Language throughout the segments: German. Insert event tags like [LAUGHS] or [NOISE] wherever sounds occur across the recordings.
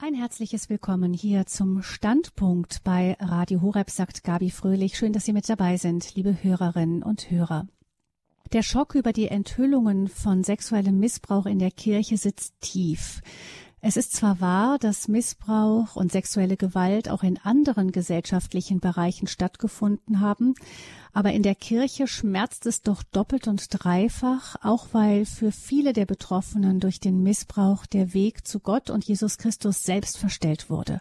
Ein herzliches Willkommen hier zum Standpunkt bei Radio Horeb, sagt Gabi Fröhlich. Schön, dass Sie mit dabei sind, liebe Hörerinnen und Hörer. Der Schock über die Enthüllungen von sexuellem Missbrauch in der Kirche sitzt tief. Es ist zwar wahr, dass Missbrauch und sexuelle Gewalt auch in anderen gesellschaftlichen Bereichen stattgefunden haben, aber in der Kirche schmerzt es doch doppelt und dreifach, auch weil für viele der Betroffenen durch den Missbrauch der Weg zu Gott und Jesus Christus selbst verstellt wurde.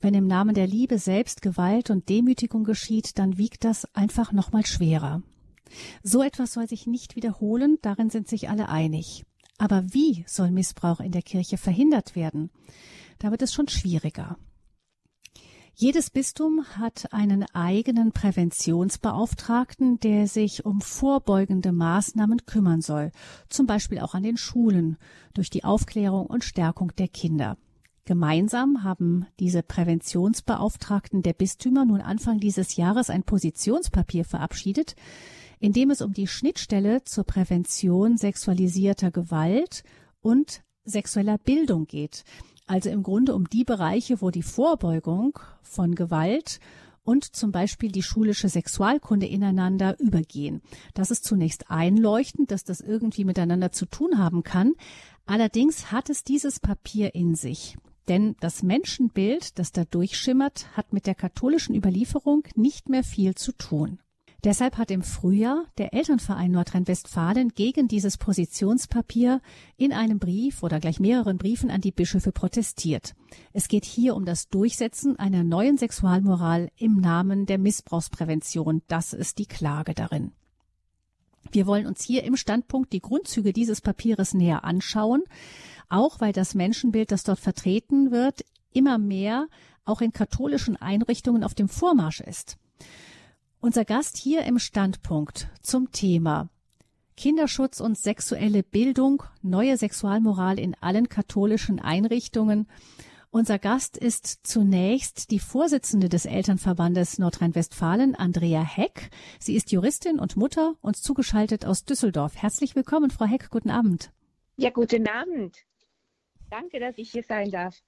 Wenn im Namen der Liebe selbst Gewalt und Demütigung geschieht, dann wiegt das einfach nochmal schwerer. So etwas soll sich nicht wiederholen, darin sind sich alle einig. Aber wie soll Missbrauch in der Kirche verhindert werden? Da wird es schon schwieriger. Jedes Bistum hat einen eigenen Präventionsbeauftragten, der sich um vorbeugende Maßnahmen kümmern soll, zum Beispiel auch an den Schulen, durch die Aufklärung und Stärkung der Kinder. Gemeinsam haben diese Präventionsbeauftragten der Bistümer nun Anfang dieses Jahres ein Positionspapier verabschiedet, in dem es um die Schnittstelle zur Prävention sexualisierter Gewalt und sexueller Bildung geht also im Grunde um die Bereiche, wo die Vorbeugung von Gewalt und zum Beispiel die schulische Sexualkunde ineinander übergehen. Das ist zunächst einleuchtend, dass das irgendwie miteinander zu tun haben kann. Allerdings hat es dieses Papier in sich. Denn das Menschenbild, das da durchschimmert, hat mit der katholischen Überlieferung nicht mehr viel zu tun. Deshalb hat im Frühjahr der Elternverein Nordrhein-Westfalen gegen dieses Positionspapier in einem Brief oder gleich mehreren Briefen an die Bischöfe protestiert. Es geht hier um das Durchsetzen einer neuen Sexualmoral im Namen der Missbrauchsprävention. Das ist die Klage darin. Wir wollen uns hier im Standpunkt die Grundzüge dieses Papieres näher anschauen, auch weil das Menschenbild, das dort vertreten wird, immer mehr auch in katholischen Einrichtungen auf dem Vormarsch ist. Unser Gast hier im Standpunkt zum Thema Kinderschutz und sexuelle Bildung, neue Sexualmoral in allen katholischen Einrichtungen. Unser Gast ist zunächst die Vorsitzende des Elternverbandes Nordrhein-Westfalen, Andrea Heck. Sie ist Juristin und Mutter und zugeschaltet aus Düsseldorf. Herzlich willkommen, Frau Heck. Guten Abend. Ja, guten Abend. Danke, dass ich hier sein darf.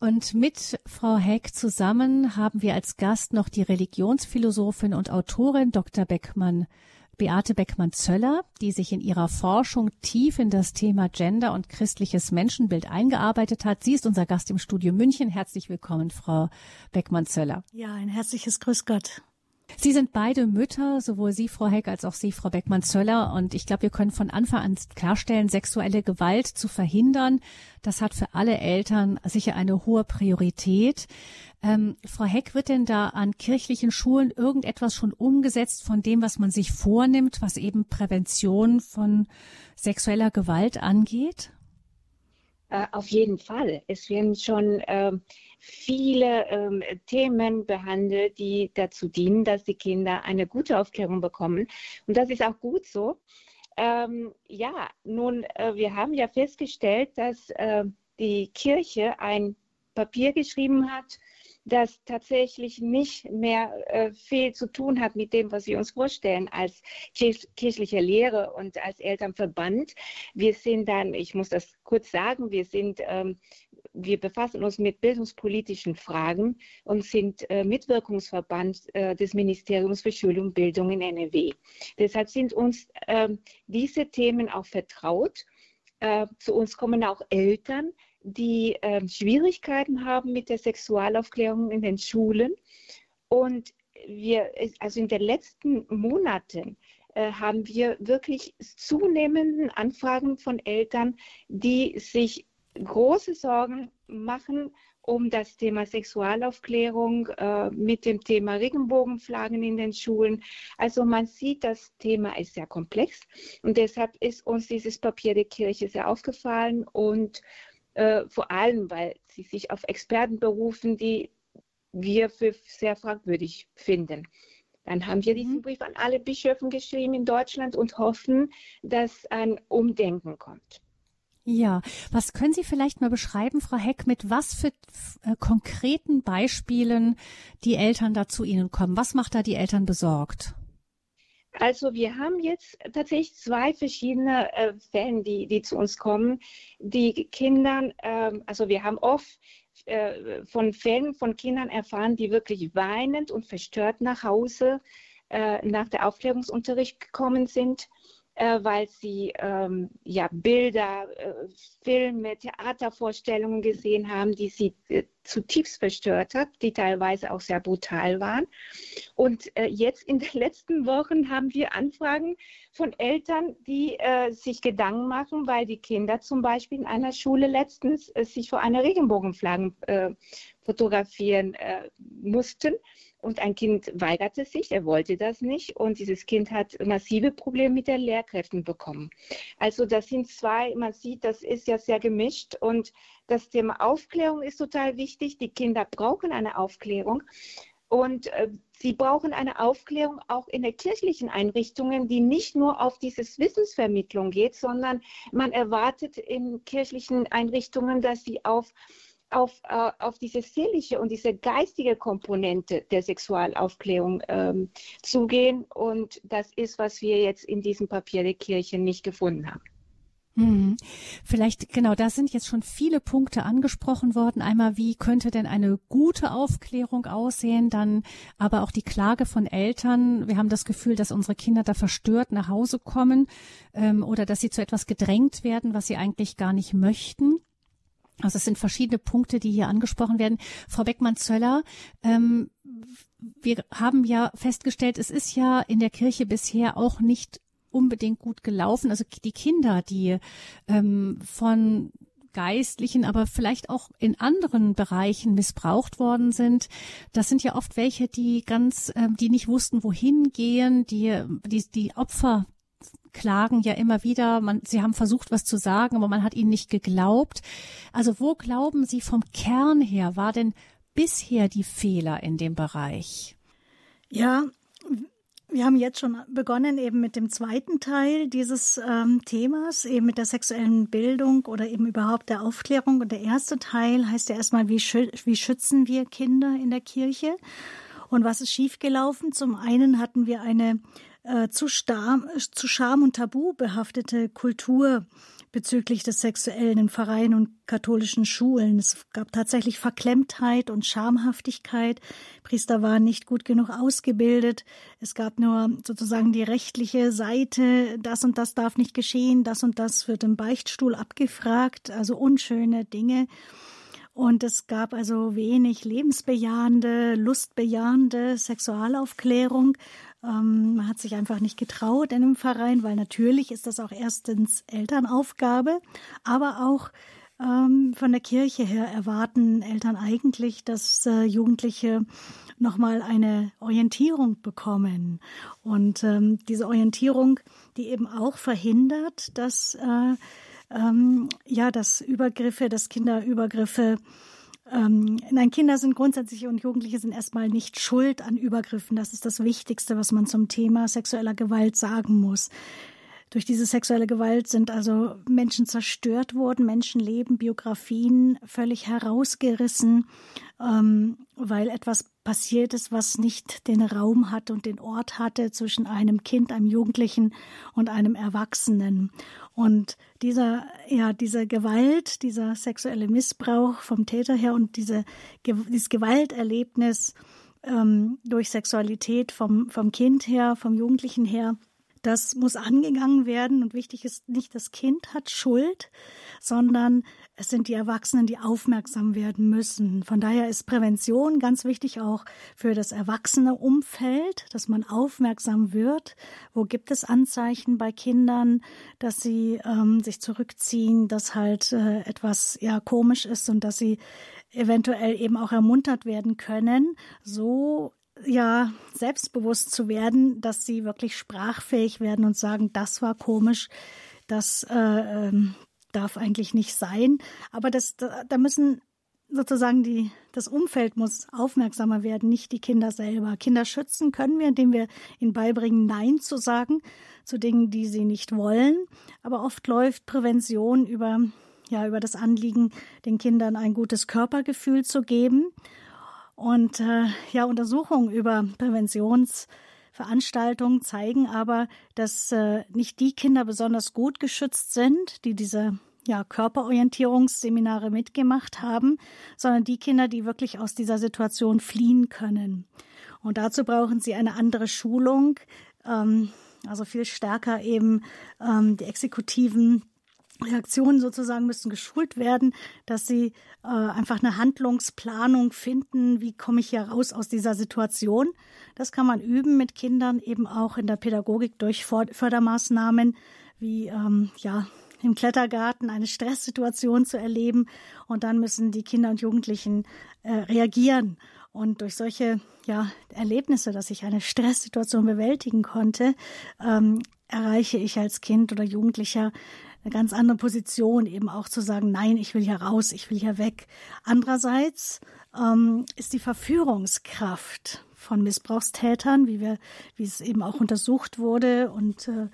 Und mit Frau Heck zusammen haben wir als Gast noch die Religionsphilosophin und Autorin Dr. Beckmann, Beate Beckmann-Zöller, die sich in ihrer Forschung tief in das Thema Gender und christliches Menschenbild eingearbeitet hat. Sie ist unser Gast im Studio München. Herzlich willkommen, Frau Beckmann-Zöller. Ja, ein herzliches Grüß Gott. Sie sind beide Mütter, sowohl Sie, Frau Heck, als auch Sie, Frau Beckmann-Zöller. Und ich glaube, wir können von Anfang an klarstellen, sexuelle Gewalt zu verhindern, das hat für alle Eltern sicher eine hohe Priorität. Ähm, Frau Heck, wird denn da an kirchlichen Schulen irgendetwas schon umgesetzt von dem, was man sich vornimmt, was eben Prävention von sexueller Gewalt angeht? Äh, auf jeden Fall. Es werden schon äh, viele ähm, Themen behandelt, die dazu dienen, dass die Kinder eine gute Aufklärung bekommen. Und das ist auch gut so. Ähm, ja, nun, äh, wir haben ja festgestellt, dass äh, die Kirche ein Papier geschrieben hat, das tatsächlich nicht mehr äh, viel zu tun hat mit dem, was wir uns vorstellen als kirchliche Lehre und als Elternverband. Wir sind dann, ich muss das kurz sagen, wir sind, ähm, wir befassen uns mit bildungspolitischen Fragen und sind äh, Mitwirkungsverband äh, des Ministeriums für Schule und Bildung in NRW. Deshalb sind uns ähm, diese Themen auch vertraut. Äh, zu uns kommen auch Eltern, die äh, Schwierigkeiten haben mit der Sexualaufklärung in den Schulen. Und wir, also in den letzten Monaten äh, haben wir wirklich zunehmenden Anfragen von Eltern, die sich große Sorgen machen um das Thema Sexualaufklärung äh, mit dem Thema Regenbogenflaggen in den Schulen. Also man sieht, das Thema ist sehr komplex und deshalb ist uns dieses Papier der Kirche sehr aufgefallen und äh, vor allem, weil sie sich auf Experten berufen, die wir für sehr fragwürdig finden. Dann haben wir diesen mhm. Brief an alle Bischöfen geschrieben in Deutschland und hoffen, dass ein Umdenken kommt. Ja, was können Sie vielleicht mal beschreiben, Frau Heck, mit was für äh, konkreten Beispielen die Eltern da zu Ihnen kommen? Was macht da die Eltern besorgt? Also wir haben jetzt tatsächlich zwei verschiedene äh, Fälle, die, die zu uns kommen. Die Kinder, äh, also wir haben oft äh, von Fällen von Kindern erfahren, die wirklich weinend und verstört nach Hause äh, nach der Aufklärungsunterricht gekommen sind äh, weil sie ähm, ja, Bilder, äh, Filme, Theatervorstellungen gesehen haben, die sie äh, zutiefst verstört hat, die teilweise auch sehr brutal waren. Und äh, jetzt in den [LAUGHS] letzten Wochen haben wir Anfragen von Eltern, die äh, sich Gedanken machen, weil die Kinder zum Beispiel in einer Schule letztens äh, sich vor einer Regenbogenflagge fotografieren mussten und ein Kind weigerte sich, er wollte das nicht und dieses Kind hat massive Probleme mit den Lehrkräften bekommen. Also das sind zwei, man sieht, das ist ja sehr gemischt und das Thema Aufklärung ist total wichtig. Die Kinder brauchen eine Aufklärung und äh, sie brauchen eine Aufklärung auch in den kirchlichen Einrichtungen, die nicht nur auf dieses Wissensvermittlung geht, sondern man erwartet in kirchlichen Einrichtungen, dass sie auf auf, äh, auf diese seelische und diese geistige Komponente der Sexualaufklärung ähm, zugehen. Und das ist, was wir jetzt in diesem Papier der Kirche nicht gefunden haben. Hm. Vielleicht, genau, da sind jetzt schon viele Punkte angesprochen worden. Einmal, wie könnte denn eine gute Aufklärung aussehen? Dann aber auch die Klage von Eltern. Wir haben das Gefühl, dass unsere Kinder da verstört nach Hause kommen ähm, oder dass sie zu etwas gedrängt werden, was sie eigentlich gar nicht möchten. Also es sind verschiedene Punkte, die hier angesprochen werden. Frau Beckmann-Zöller, ähm, wir haben ja festgestellt, es ist ja in der Kirche bisher auch nicht unbedingt gut gelaufen. Also die Kinder, die ähm, von Geistlichen, aber vielleicht auch in anderen Bereichen missbraucht worden sind. Das sind ja oft welche, die ganz, ähm, die nicht wussten, wohin gehen, die, die, die Opfer klagen ja immer wieder, man, sie haben versucht, was zu sagen, aber man hat ihnen nicht geglaubt. Also wo glauben Sie vom Kern her war denn bisher die Fehler in dem Bereich? Ja, wir haben jetzt schon begonnen eben mit dem zweiten Teil dieses ähm, Themas, eben mit der sexuellen Bildung oder eben überhaupt der Aufklärung. Und der erste Teil heißt ja erstmal, wie, schü wie schützen wir Kinder in der Kirche? Und was ist schiefgelaufen? Zum einen hatten wir eine äh, zu, Stam, zu Scham und Tabu behaftete Kultur bezüglich des Sexuellen in Vereinen und katholischen Schulen. Es gab tatsächlich Verklemmtheit und Schamhaftigkeit. Priester waren nicht gut genug ausgebildet. Es gab nur sozusagen die rechtliche Seite. Das und das darf nicht geschehen. Das und das wird im Beichtstuhl abgefragt. Also unschöne Dinge. Und es gab also wenig lebensbejahende, lustbejahende Sexualaufklärung. Ähm, man hat sich einfach nicht getraut in einem Verein, weil natürlich ist das auch erstens Elternaufgabe, aber auch ähm, von der Kirche her erwarten Eltern eigentlich, dass äh, Jugendliche nochmal eine Orientierung bekommen. Und ähm, diese Orientierung, die eben auch verhindert, dass äh, ähm, ja, dass Übergriffe, dass Kinderübergriffe ähm, nein, Kinder sind grundsätzlich und Jugendliche sind erstmal nicht schuld an Übergriffen. Das ist das Wichtigste, was man zum Thema sexueller Gewalt sagen muss. Durch diese sexuelle Gewalt sind also Menschen zerstört worden, Menschenleben, Biografien völlig herausgerissen, ähm, weil etwas passiert ist, was nicht den Raum hatte und den Ort hatte zwischen einem Kind, einem Jugendlichen und einem Erwachsenen. Und dieser, ja, diese Gewalt, dieser sexuelle Missbrauch vom Täter her und diese, dieses Gewalterlebnis ähm, durch Sexualität vom, vom Kind her, vom Jugendlichen her, das muss angegangen werden und wichtig ist nicht, das Kind hat Schuld, sondern es sind die Erwachsenen, die aufmerksam werden müssen. Von daher ist Prävention ganz wichtig auch für das erwachsene Umfeld, dass man aufmerksam wird. Wo gibt es Anzeichen bei Kindern, dass sie ähm, sich zurückziehen, dass halt äh, etwas ja komisch ist und dass sie eventuell eben auch ermuntert werden können, so ja selbstbewusst zu werden, dass sie wirklich sprachfähig werden und sagen, das war komisch, das äh, ähm, darf eigentlich nicht sein. Aber das, da, müssen sozusagen die, das Umfeld muss aufmerksamer werden, nicht die Kinder selber. Kinder schützen können wir, indem wir ihnen beibringen, Nein zu sagen zu Dingen, die sie nicht wollen. Aber oft läuft Prävention über, ja, über das Anliegen, den Kindern ein gutes Körpergefühl zu geben und äh, ja, Untersuchungen über Präventions Veranstaltungen zeigen aber, dass äh, nicht die Kinder besonders gut geschützt sind, die diese ja, Körperorientierungsseminare mitgemacht haben, sondern die Kinder, die wirklich aus dieser Situation fliehen können. Und dazu brauchen sie eine andere Schulung, ähm, also viel stärker eben ähm, die exekutiven Reaktionen sozusagen müssen geschult werden, dass sie äh, einfach eine Handlungsplanung finden, wie komme ich hier raus aus dieser Situation. Das kann man üben mit Kindern eben auch in der Pädagogik durch Fördermaßnahmen wie ähm, ja im Klettergarten eine Stresssituation zu erleben und dann müssen die Kinder und Jugendlichen äh, reagieren. Und durch solche ja, Erlebnisse, dass ich eine Stresssituation bewältigen konnte, ähm, erreiche ich als Kind oder Jugendlicher eine ganz andere Position, eben auch zu sagen, nein, ich will hier raus, ich will hier weg. Andererseits ähm, ist die Verführungskraft von Missbrauchstätern, wie wir, wie es eben auch untersucht wurde und äh,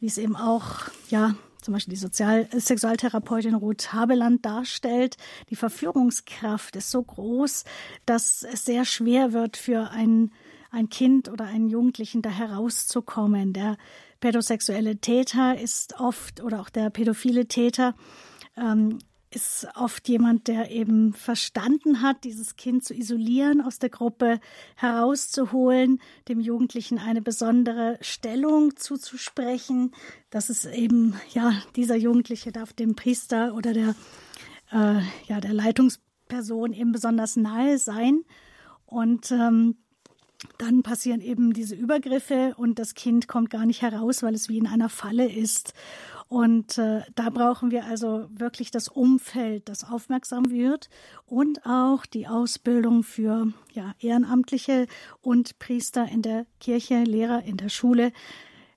wie es eben auch ja zum Beispiel die Sozial Sexualtherapeutin Ruth Habeland darstellt, die Verführungskraft ist so groß, dass es sehr schwer wird für ein, ein Kind oder einen Jugendlichen da herauszukommen. Der pädosexuelle Täter ist oft oder auch der pädophile Täter ähm, ist oft jemand, der eben verstanden hat, dieses Kind zu isolieren, aus der Gruppe herauszuholen, dem Jugendlichen eine besondere Stellung zuzusprechen. Das ist eben, ja, dieser Jugendliche darf dem Priester oder der, äh, ja, der Leitungsperson eben besonders nahe sein. Und ähm, dann passieren eben diese Übergriffe und das Kind kommt gar nicht heraus, weil es wie in einer Falle ist. Und äh, da brauchen wir also wirklich das Umfeld, das aufmerksam wird und auch die Ausbildung für ja, Ehrenamtliche und Priester in der Kirche, Lehrer in der Schule,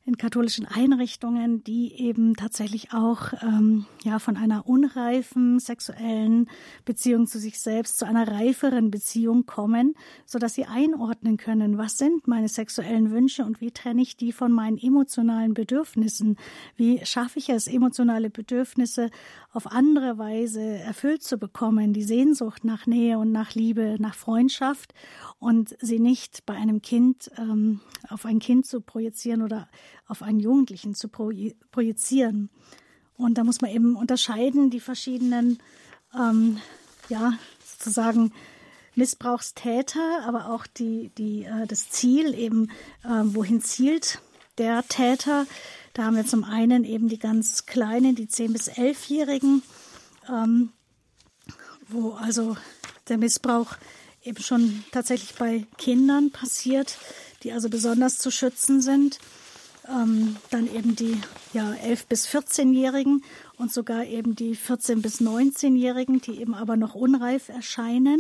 in katholischen Einrichtungen, die eben tatsächlich auch ähm, ja von einer unreifen sexuellen Beziehung zu sich selbst zu einer reiferen Beziehung kommen, so dass sie einordnen können, was sind meine sexuellen Wünsche und wie trenne ich die von meinen emotionalen Bedürfnissen? Wie schaffe ich es, emotionale Bedürfnisse auf andere Weise erfüllt zu bekommen, die Sehnsucht nach Nähe und nach Liebe, nach Freundschaft und sie nicht bei einem Kind ähm, auf ein Kind zu projizieren oder auf einen Jugendlichen zu projizieren. Und da muss man eben unterscheiden, die verschiedenen, ähm, ja, sozusagen Missbrauchstäter, aber auch die, die, äh, das Ziel eben, äh, wohin zielt der Täter. Da haben wir zum einen eben die ganz Kleinen, die 10- bis 11-Jährigen, ähm, wo also der Missbrauch eben schon tatsächlich bei Kindern passiert, die also besonders zu schützen sind. Ähm, dann eben die ja, 11- bis 14-Jährigen und sogar eben die 14- bis 19-Jährigen, die eben aber noch unreif erscheinen.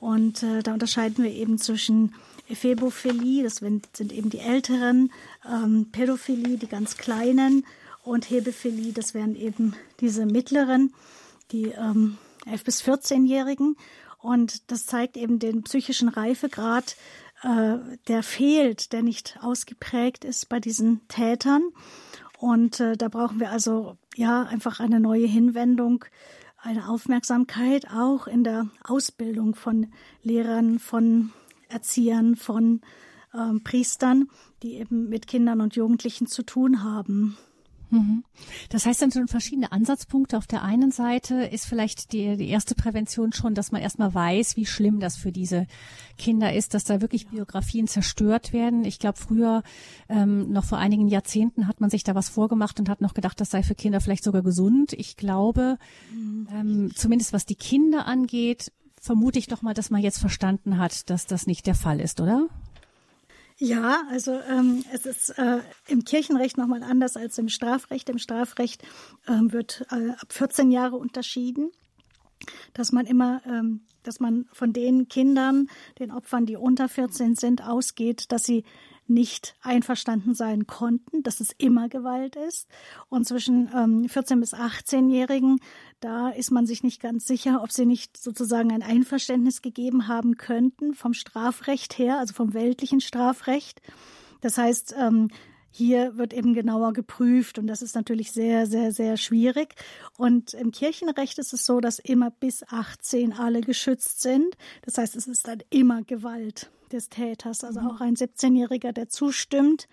Und äh, da unterscheiden wir eben zwischen Ephebophilie, das sind eben die Älteren, ähm, Pädophilie, die ganz Kleinen und Hebephilie, das wären eben diese Mittleren, die ähm, 11- bis 14-Jährigen. Und das zeigt eben den psychischen Reifegrad, äh, der fehlt, der nicht ausgeprägt ist bei diesen Tätern. Und äh, da brauchen wir also ja einfach eine neue Hinwendung, eine Aufmerksamkeit auch in der Ausbildung von Lehrern, von Erziehern, von ähm, Priestern, die eben mit Kindern und Jugendlichen zu tun haben. Mhm. Das heißt dann schon verschiedene Ansatzpunkte. Auf der einen Seite ist vielleicht die, die erste Prävention schon, dass man erstmal weiß, wie schlimm das für diese Kinder ist, dass da wirklich Biografien zerstört werden. Ich glaube, früher, ähm, noch vor einigen Jahrzehnten, hat man sich da was vorgemacht und hat noch gedacht, das sei für Kinder vielleicht sogar gesund. Ich glaube, mhm. ähm, zumindest was die Kinder angeht, vermute ich doch mal, dass man jetzt verstanden hat, dass das nicht der Fall ist, oder? Ja, also ähm, es ist äh, im Kirchenrecht nochmal anders als im Strafrecht. Im Strafrecht ähm, wird äh, ab 14 Jahre unterschieden, dass man immer, ähm, dass man von den Kindern, den Opfern, die unter 14 sind, ausgeht, dass sie nicht einverstanden sein konnten, dass es immer Gewalt ist. Und zwischen ähm, 14 bis 18-Jährigen, da ist man sich nicht ganz sicher, ob sie nicht sozusagen ein Einverständnis gegeben haben könnten vom Strafrecht her, also vom weltlichen Strafrecht. Das heißt, ähm, hier wird eben genauer geprüft und das ist natürlich sehr, sehr, sehr schwierig. Und im Kirchenrecht ist es so, dass immer bis 18 alle geschützt sind. Das heißt, es ist dann immer Gewalt des Täters. Also mhm. auch ein 17-Jähriger, der zustimmt,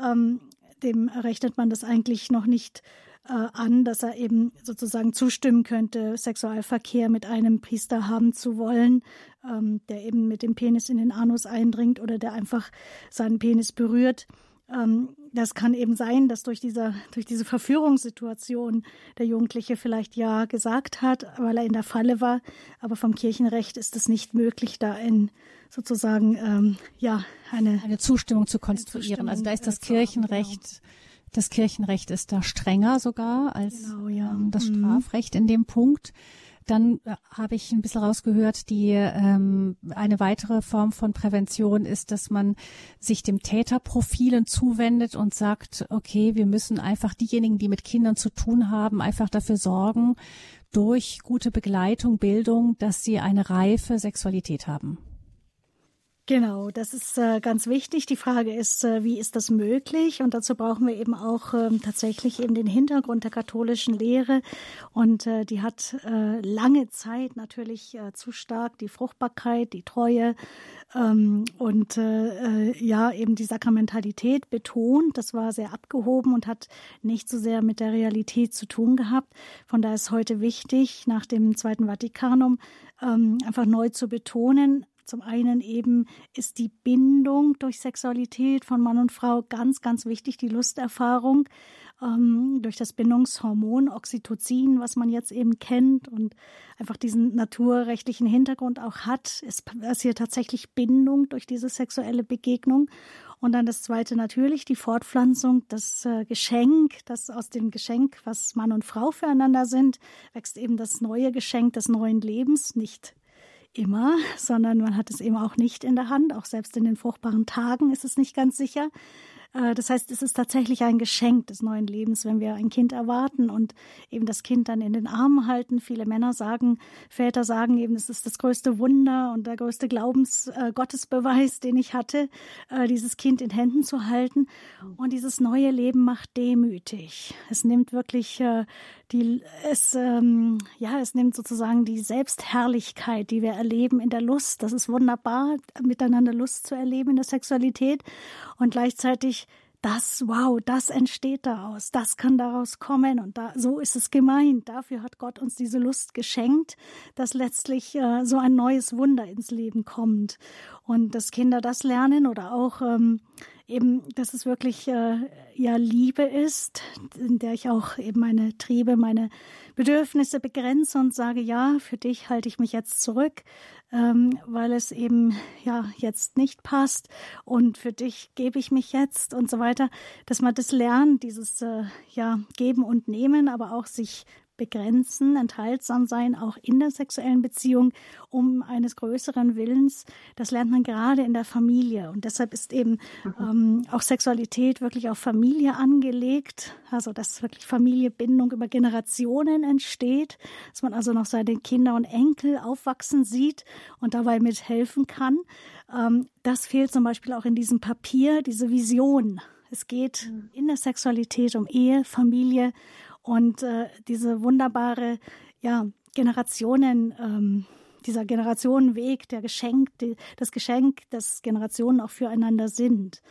ähm, dem rechnet man das eigentlich noch nicht äh, an, dass er eben sozusagen zustimmen könnte, Sexualverkehr mit einem Priester haben zu wollen, ähm, der eben mit dem Penis in den Anus eindringt oder der einfach seinen Penis berührt. Ähm, das kann eben sein, dass durch diese, durch diese Verführungssituation der Jugendliche vielleicht ja gesagt hat, weil er in der Falle war. Aber vom Kirchenrecht ist es nicht möglich, da in sozusagen ähm, ja eine, eine Zustimmung zu konstruieren. Zustimmung also da ist das Kirchenrecht genau. Das Kirchenrecht ist da strenger sogar als genau, ja. ähm, das mhm. Strafrecht in dem Punkt. Dann äh, habe ich ein bisschen rausgehört, die ähm, eine weitere Form von Prävention ist, dass man sich dem Täterprofilen zuwendet und sagt, okay, wir müssen einfach diejenigen, die mit Kindern zu tun haben, einfach dafür sorgen, durch gute Begleitung, Bildung, dass sie eine reife Sexualität haben. Genau, das ist äh, ganz wichtig. Die Frage ist, äh, wie ist das möglich? Und dazu brauchen wir eben auch ähm, tatsächlich eben den Hintergrund der katholischen Lehre. Und äh, die hat lange Zeit natürlich zu stark die Fruchtbarkeit, die Treue ähm, und ja eben die Sakramentalität betont. Das war sehr abgehoben und hat nicht so sehr mit der Realität zu tun gehabt. Von daher ist heute wichtig, nach dem Zweiten Vatikanum ähm, einfach neu zu betonen, zum einen eben ist die Bindung durch Sexualität von Mann und Frau ganz, ganz wichtig, die Lusterfahrung ähm, durch das Bindungshormon Oxytocin, was man jetzt eben kennt und einfach diesen naturrechtlichen Hintergrund auch hat. Es passiert tatsächlich Bindung durch diese sexuelle Begegnung. Und dann das zweite natürlich die Fortpflanzung, das äh, Geschenk, das aus dem Geschenk, was Mann und Frau füreinander sind, wächst eben das neue Geschenk des neuen Lebens, nicht immer, sondern man hat es eben auch nicht in der Hand. Auch selbst in den fruchtbaren Tagen ist es nicht ganz sicher. Äh, das heißt, es ist tatsächlich ein Geschenk des neuen Lebens, wenn wir ein Kind erwarten und eben das Kind dann in den Armen halten. Viele Männer sagen, Väter sagen eben, es ist das größte Wunder und der größte Glaubensgottesbeweis, äh, den ich hatte, äh, dieses Kind in Händen zu halten. Und dieses neue Leben macht demütig. Es nimmt wirklich die, es, ähm, ja, es nimmt sozusagen die Selbstherrlichkeit, die wir erleben in der Lust. Das ist wunderbar, miteinander Lust zu erleben in der Sexualität und gleichzeitig das, wow, das entsteht daraus, das kann daraus kommen und da, so ist es gemeint. Dafür hat Gott uns diese Lust geschenkt, dass letztlich äh, so ein neues Wunder ins Leben kommt und dass Kinder das lernen oder auch ähm, eben, dass es wirklich äh, ja Liebe ist, in der ich auch eben meine Triebe, meine Bedürfnisse begrenze und sage, ja, für dich halte ich mich jetzt zurück, ähm, weil es eben ja jetzt nicht passt und für dich gebe ich mich jetzt und so weiter, dass man das lernt, dieses äh, ja geben und nehmen, aber auch sich begrenzen, enthaltsam sein, auch in der sexuellen Beziehung, um eines größeren Willens. Das lernt man gerade in der Familie. Und deshalb ist eben mhm. ähm, auch Sexualität wirklich auf Familie angelegt. Also, dass wirklich Familiebindung über Generationen entsteht, dass man also noch seine Kinder und Enkel aufwachsen sieht und dabei mithelfen kann. Ähm, das fehlt zum Beispiel auch in diesem Papier, diese Vision. Es geht mhm. in der Sexualität um Ehe, Familie und äh, diese wunderbare ja, Generationen, ähm, dieser Generationenweg, der Geschenk, die, das Geschenk, das Generationen auch füreinander sind.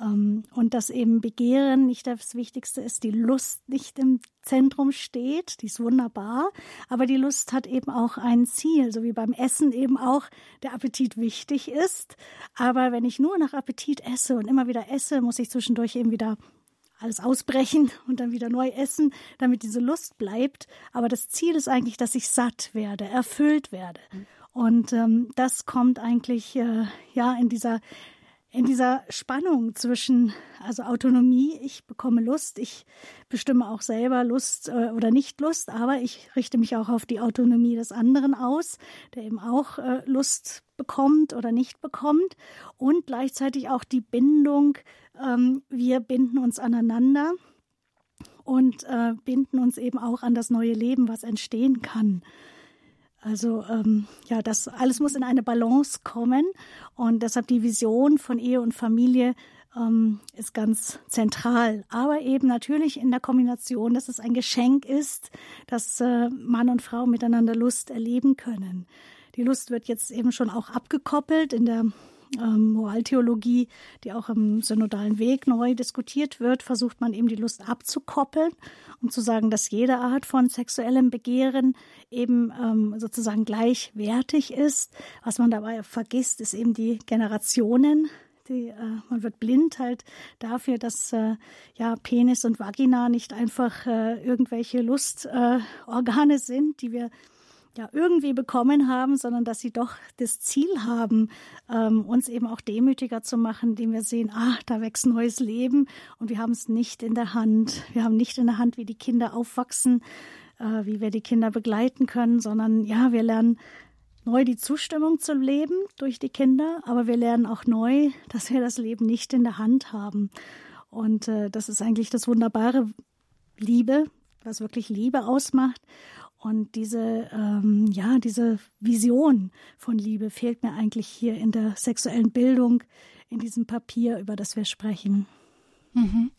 Ähm, und dass eben Begehren nicht das Wichtigste ist, die Lust nicht im Zentrum steht, die ist wunderbar, aber die Lust hat eben auch ein Ziel, so wie beim Essen eben auch der Appetit wichtig ist. Aber wenn ich nur nach Appetit esse und immer wieder esse, muss ich zwischendurch eben wieder alles ausbrechen [LAUGHS] und dann wieder neu essen, damit diese Lust bleibt. Aber das Ziel ist eigentlich, dass ich satt werde, erfüllt werde. Und ähm, das kommt eigentlich äh, ja in dieser in dieser Spannung zwischen also Autonomie, ich bekomme Lust, ich bestimme auch selber Lust äh, oder nicht Lust, aber ich richte mich auch auf die Autonomie des anderen aus, der eben auch äh, Lust bekommt oder nicht bekommt und gleichzeitig auch die Bindung ähm, wir binden uns aneinander und äh, binden uns eben auch an das neue Leben, was entstehen kann. Also ähm, ja, das alles muss in eine Balance kommen und deshalb die Vision von Ehe und Familie ähm, ist ganz zentral. Aber eben natürlich in der Kombination, dass es ein Geschenk ist, dass äh, Mann und Frau miteinander Lust erleben können. Die Lust wird jetzt eben schon auch abgekoppelt in der ähm, Moraltheologie, die auch im synodalen Weg neu diskutiert wird, versucht man eben die Lust abzukoppeln, um zu sagen, dass jede Art von sexuellem Begehren eben ähm, sozusagen gleichwertig ist. Was man dabei vergisst, ist eben die Generationen. Die, äh, man wird blind halt dafür, dass äh, ja Penis und Vagina nicht einfach äh, irgendwelche Lustorgane sind, die wir ja irgendwie bekommen haben, sondern dass sie doch das Ziel haben, ähm, uns eben auch demütiger zu machen, indem wir sehen, ah, da wächst neues Leben und wir haben es nicht in der Hand. Wir haben nicht in der Hand, wie die Kinder aufwachsen, äh, wie wir die Kinder begleiten können, sondern ja, wir lernen neu die Zustimmung zu leben durch die Kinder, aber wir lernen auch neu, dass wir das Leben nicht in der Hand haben. Und äh, das ist eigentlich das wunderbare Liebe, was wirklich Liebe ausmacht. Und diese, ähm, ja, diese Vision von Liebe fehlt mir eigentlich hier in der sexuellen Bildung, in diesem Papier, über das wir sprechen. Mhm.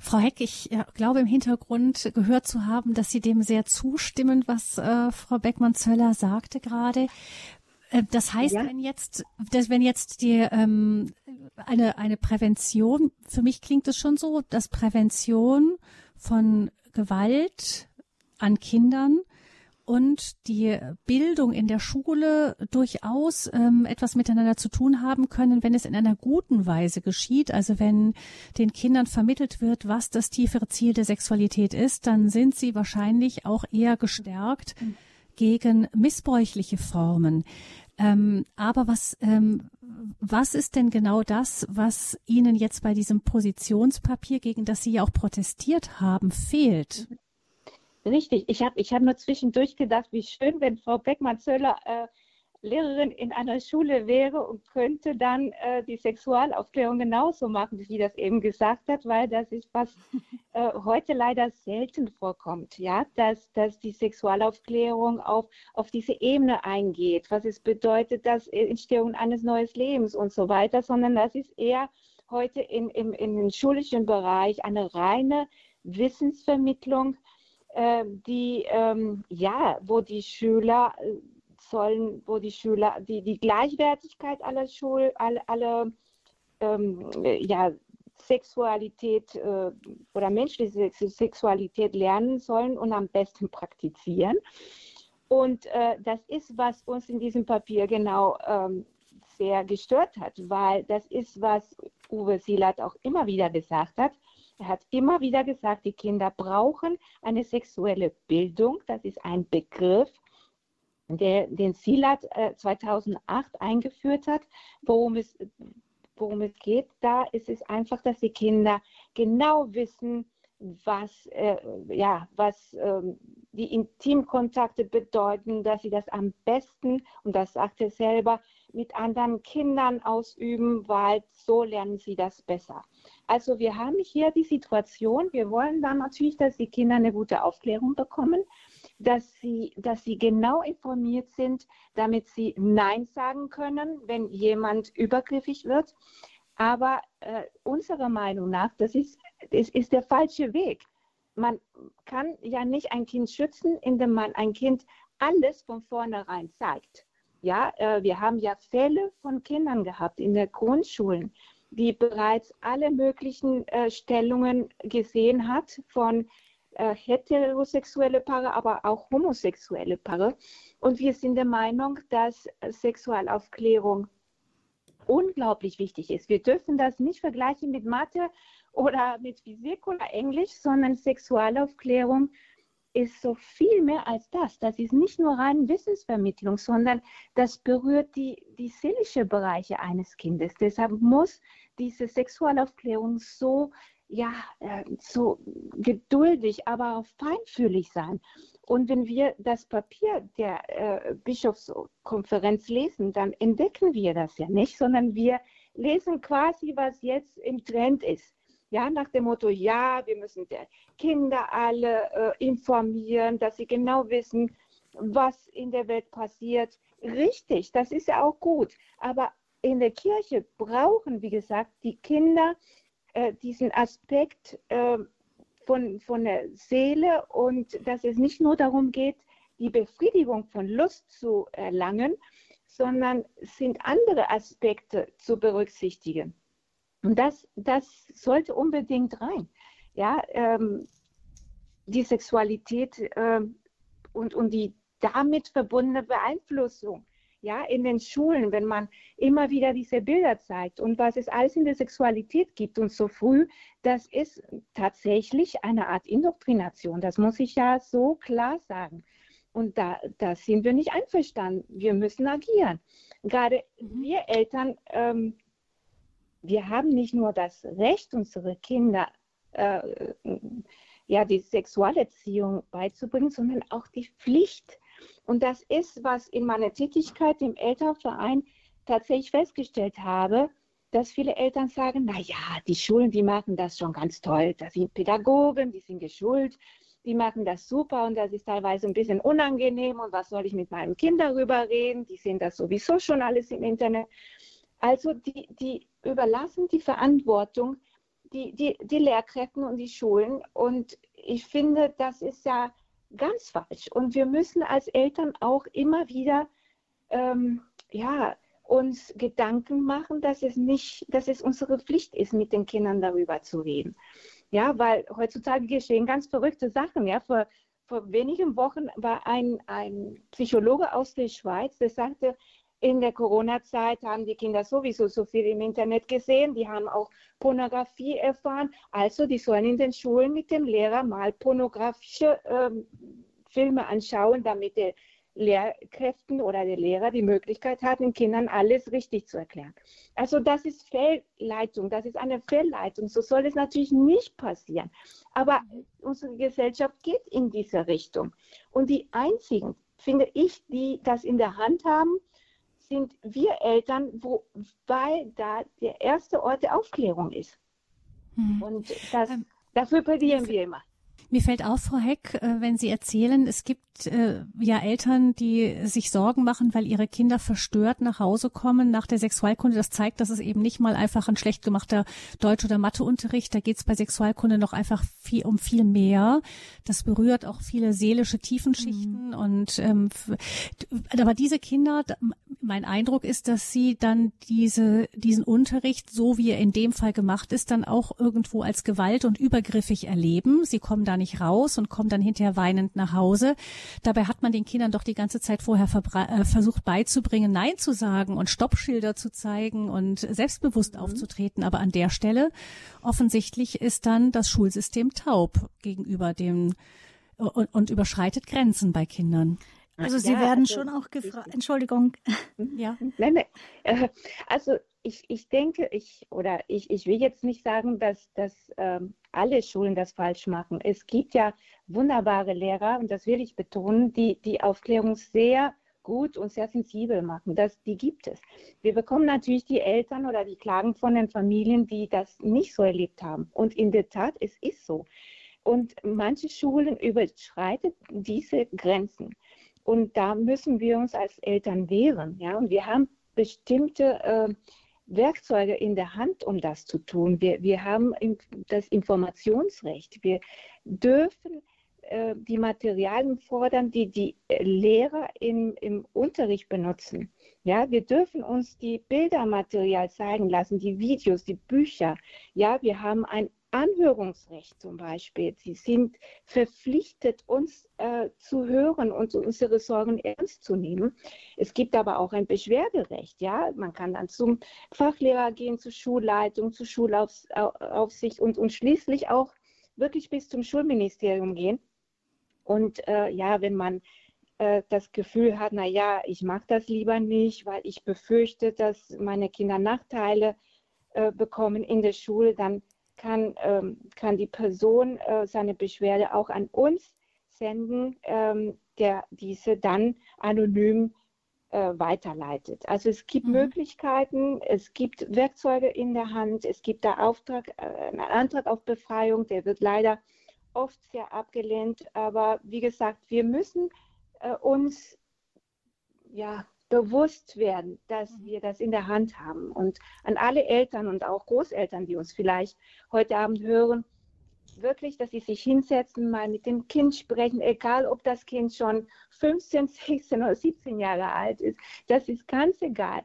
Frau Heck, ich äh, glaube im Hintergrund gehört zu haben, dass Sie dem sehr zustimmen, was äh, Frau Beckmann-Zöller sagte gerade. Äh, das heißt, ja. wenn jetzt, dass wenn jetzt die ähm, eine eine Prävention, für mich klingt es schon so, dass Prävention von Gewalt an Kindern und die Bildung in der Schule durchaus ähm, etwas miteinander zu tun haben können, wenn es in einer guten Weise geschieht. Also wenn den Kindern vermittelt wird, was das tiefere Ziel der Sexualität ist, dann sind sie wahrscheinlich auch eher gestärkt mhm. gegen missbräuchliche Formen. Ähm, aber was, ähm, was ist denn genau das, was Ihnen jetzt bei diesem Positionspapier, gegen das Sie ja auch protestiert haben, fehlt? Mhm. Richtig, ich habe ich hab nur zwischendurch gedacht, wie schön, wenn Frau Beckmann-Zöller äh, Lehrerin in einer Schule wäre und könnte dann äh, die Sexualaufklärung genauso machen, wie sie das eben gesagt hat, weil das ist, was [LAUGHS] äh, heute leider selten vorkommt, ja, dass, dass die Sexualaufklärung auf, auf diese Ebene eingeht, was es bedeutet, dass Entstehung eines neuen Lebens und so weiter, sondern das ist eher heute in, im, in den schulischen Bereich eine reine Wissensvermittlung äh, die, ähm, ja, wo die Schüler äh, sollen, wo die Schüler die, die Gleichwertigkeit aller Schul, alle, alle ähm, ja, Sexualität äh, oder menschliche Sexualität lernen sollen und am besten praktizieren. Und äh, das ist, was uns in diesem Papier genau ähm, sehr gestört hat, weil das ist, was Uwe Silat auch immer wieder gesagt hat. Er hat immer wieder gesagt, die Kinder brauchen eine sexuelle Bildung. Das ist ein Begriff, der, den Silat äh, 2008 eingeführt hat. Worum es, worum es geht, da ist es einfach, dass die Kinder genau wissen, was, äh, ja, was ähm, die Intimkontakte bedeuten, dass sie das am besten, und das sagt er selber, mit anderen Kindern ausüben, weil so lernen sie das besser. Also wir haben hier die Situation, wir wollen dann natürlich, dass die Kinder eine gute Aufklärung bekommen, dass sie, dass sie genau informiert sind, damit sie Nein sagen können, wenn jemand übergriffig wird. Aber äh, unserer Meinung nach, das ist, das ist der falsche Weg. Man kann ja nicht ein Kind schützen, indem man ein Kind alles von vornherein zeigt. Ja, äh, wir haben ja Fälle von Kindern gehabt in der Grundschulen, die bereits alle möglichen äh, Stellungen gesehen hat von äh, heterosexuelle Paare, aber auch homosexuelle Paare. Und wir sind der Meinung, dass Sexualaufklärung unglaublich wichtig ist. Wir dürfen das nicht vergleichen mit Mathe oder mit Physik oder Englisch, sondern Sexualaufklärung ist so viel mehr als das. Das ist nicht nur rein Wissensvermittlung, sondern das berührt die, die seelische Bereiche eines Kindes. Deshalb muss diese Sexualaufklärung so, ja, äh, so geduldig, aber auch feinfühlig sein. Und wenn wir das Papier der äh, Bischofskonferenz lesen, dann entdecken wir das ja nicht, sondern wir lesen quasi, was jetzt im Trend ist. Ja, nach dem Motto, ja, wir müssen die Kinder alle äh, informieren, dass sie genau wissen, was in der Welt passiert. Richtig, das ist ja auch gut. Aber in der Kirche brauchen, wie gesagt, die Kinder äh, diesen Aspekt äh, von, von der Seele und dass es nicht nur darum geht, die Befriedigung von Lust zu erlangen, sondern sind andere Aspekte zu berücksichtigen. Und das, das sollte unbedingt rein. Ja, ähm, die Sexualität ähm, und, und die damit verbundene Beeinflussung. Ja, in den Schulen, wenn man immer wieder diese Bilder zeigt und was es alles in der Sexualität gibt und so früh, das ist tatsächlich eine Art Indoktrination. Das muss ich ja so klar sagen. Und da, da sind wir nicht einverstanden. Wir müssen agieren. Gerade mhm. wir Eltern, ähm, wir haben nicht nur das Recht, unsere Kinder äh, ja, die Sexualerziehung beizubringen, sondern auch die Pflicht. Und das ist, was in meiner Tätigkeit im Elternverein tatsächlich festgestellt habe, dass viele Eltern sagen, na ja, die Schulen, die machen das schon ganz toll. Da sind Pädagogen, die sind geschult, die machen das super und das ist teilweise ein bisschen unangenehm und was soll ich mit meinem Kind darüber reden? Die sehen das sowieso schon alles im Internet. Also die, die überlassen die Verantwortung die, die, die Lehrkräften und die Schulen und ich finde, das ist ja ganz falsch und wir müssen als Eltern auch immer wieder ähm, ja, uns Gedanken machen, dass es nicht, dass es unsere Pflicht ist, mit den Kindern darüber zu reden. Ja, weil heutzutage geschehen ganz verrückte Sachen. Ja, vor, vor wenigen Wochen war ein, ein Psychologe aus der Schweiz, der sagte, in der Corona-Zeit haben die Kinder sowieso so viel im Internet gesehen, die haben auch Pornografie erfahren. Also die sollen in den Schulen mit dem Lehrer mal pornografische ähm, Filme anschauen, damit der Lehrkräften oder der Lehrer die Möglichkeit hat, den Kindern alles richtig zu erklären. Also das ist Fehlleitung, das ist eine Fehlleitung. So soll es natürlich nicht passieren. Aber unsere Gesellschaft geht in diese Richtung. Und die einzigen, finde ich, die das in der Hand haben, sind wir Eltern, wo, weil da der erste Ort der Aufklärung ist. Hm. Und das, ähm, dafür plädieren wir immer. Mir fällt auf, Frau Heck, äh, wenn Sie erzählen, es gibt äh, ja Eltern, die sich Sorgen machen, weil ihre Kinder verstört nach Hause kommen nach der Sexualkunde. Das zeigt, dass es eben nicht mal einfach ein schlecht gemachter Deutsch- oder Matheunterricht. Da geht es bei Sexualkunde noch einfach viel um viel mehr. Das berührt auch viele seelische Tiefenschichten. Mhm. Und ähm, aber diese Kinder, mein Eindruck ist, dass sie dann diese diesen Unterricht, so wie er in dem Fall gemacht ist, dann auch irgendwo als Gewalt und übergriffig erleben. Sie kommen da nicht raus und kommen dann hinterher weinend nach Hause. Dabei hat man den Kindern doch die ganze Zeit vorher äh, versucht beizubringen, Nein zu sagen und Stoppschilder zu zeigen und selbstbewusst mhm. aufzutreten. Aber an der Stelle offensichtlich ist dann das Schulsystem taub gegenüber dem und, und überschreitet Grenzen bei Kindern. Also Sie ja, werden also, schon auch gefragt. Entschuldigung. Ja. Nein, nein. Äh, also ich, ich denke, ich oder ich, ich will jetzt nicht sagen, dass, dass ähm, alle Schulen das falsch machen. Es gibt ja wunderbare Lehrer, und das will ich betonen, die die Aufklärung sehr gut und sehr sensibel machen. Das, die gibt es. Wir bekommen natürlich die Eltern oder die Klagen von den Familien, die das nicht so erlebt haben. Und in der Tat, es ist so. Und manche Schulen überschreiten diese Grenzen. Und da müssen wir uns als Eltern wehren. Ja? Und wir haben bestimmte äh, Werkzeuge in der Hand, um das zu tun. Wir, wir haben das Informationsrecht. Wir dürfen äh, die Materialien fordern, die die Lehrer im, im Unterricht benutzen. Ja, wir dürfen uns die Bildermaterial zeigen lassen, die Videos, die Bücher. Ja, wir haben ein Anhörungsrecht zum Beispiel. Sie sind verpflichtet, uns äh, zu hören und unsere Sorgen ernst zu nehmen. Es gibt aber auch ein Beschwerderecht. Ja, man kann dann zum Fachlehrer gehen, zur Schulleitung, zur Schulaufsicht und, und schließlich auch wirklich bis zum Schulministerium gehen. Und äh, ja, wenn man äh, das Gefühl hat, na ja, ich mache das lieber nicht, weil ich befürchte, dass meine Kinder Nachteile äh, bekommen in der Schule, dann kann, ähm, kann die Person äh, seine Beschwerde auch an uns senden, ähm, der diese dann anonym äh, weiterleitet. Also es gibt mhm. Möglichkeiten, es gibt Werkzeuge in der Hand, es gibt da Auftrag, äh, einen Antrag auf Befreiung, der wird leider oft sehr abgelehnt. Aber wie gesagt, wir müssen äh, uns ja, bewusst werden, dass mhm. wir das in der Hand haben. Und an alle Eltern und auch Großeltern, die uns vielleicht heute Abend hören, wirklich, dass sie sich hinsetzen, mal mit dem Kind sprechen, egal ob das Kind schon 15, 16 oder 17 Jahre alt ist. Das ist ganz egal.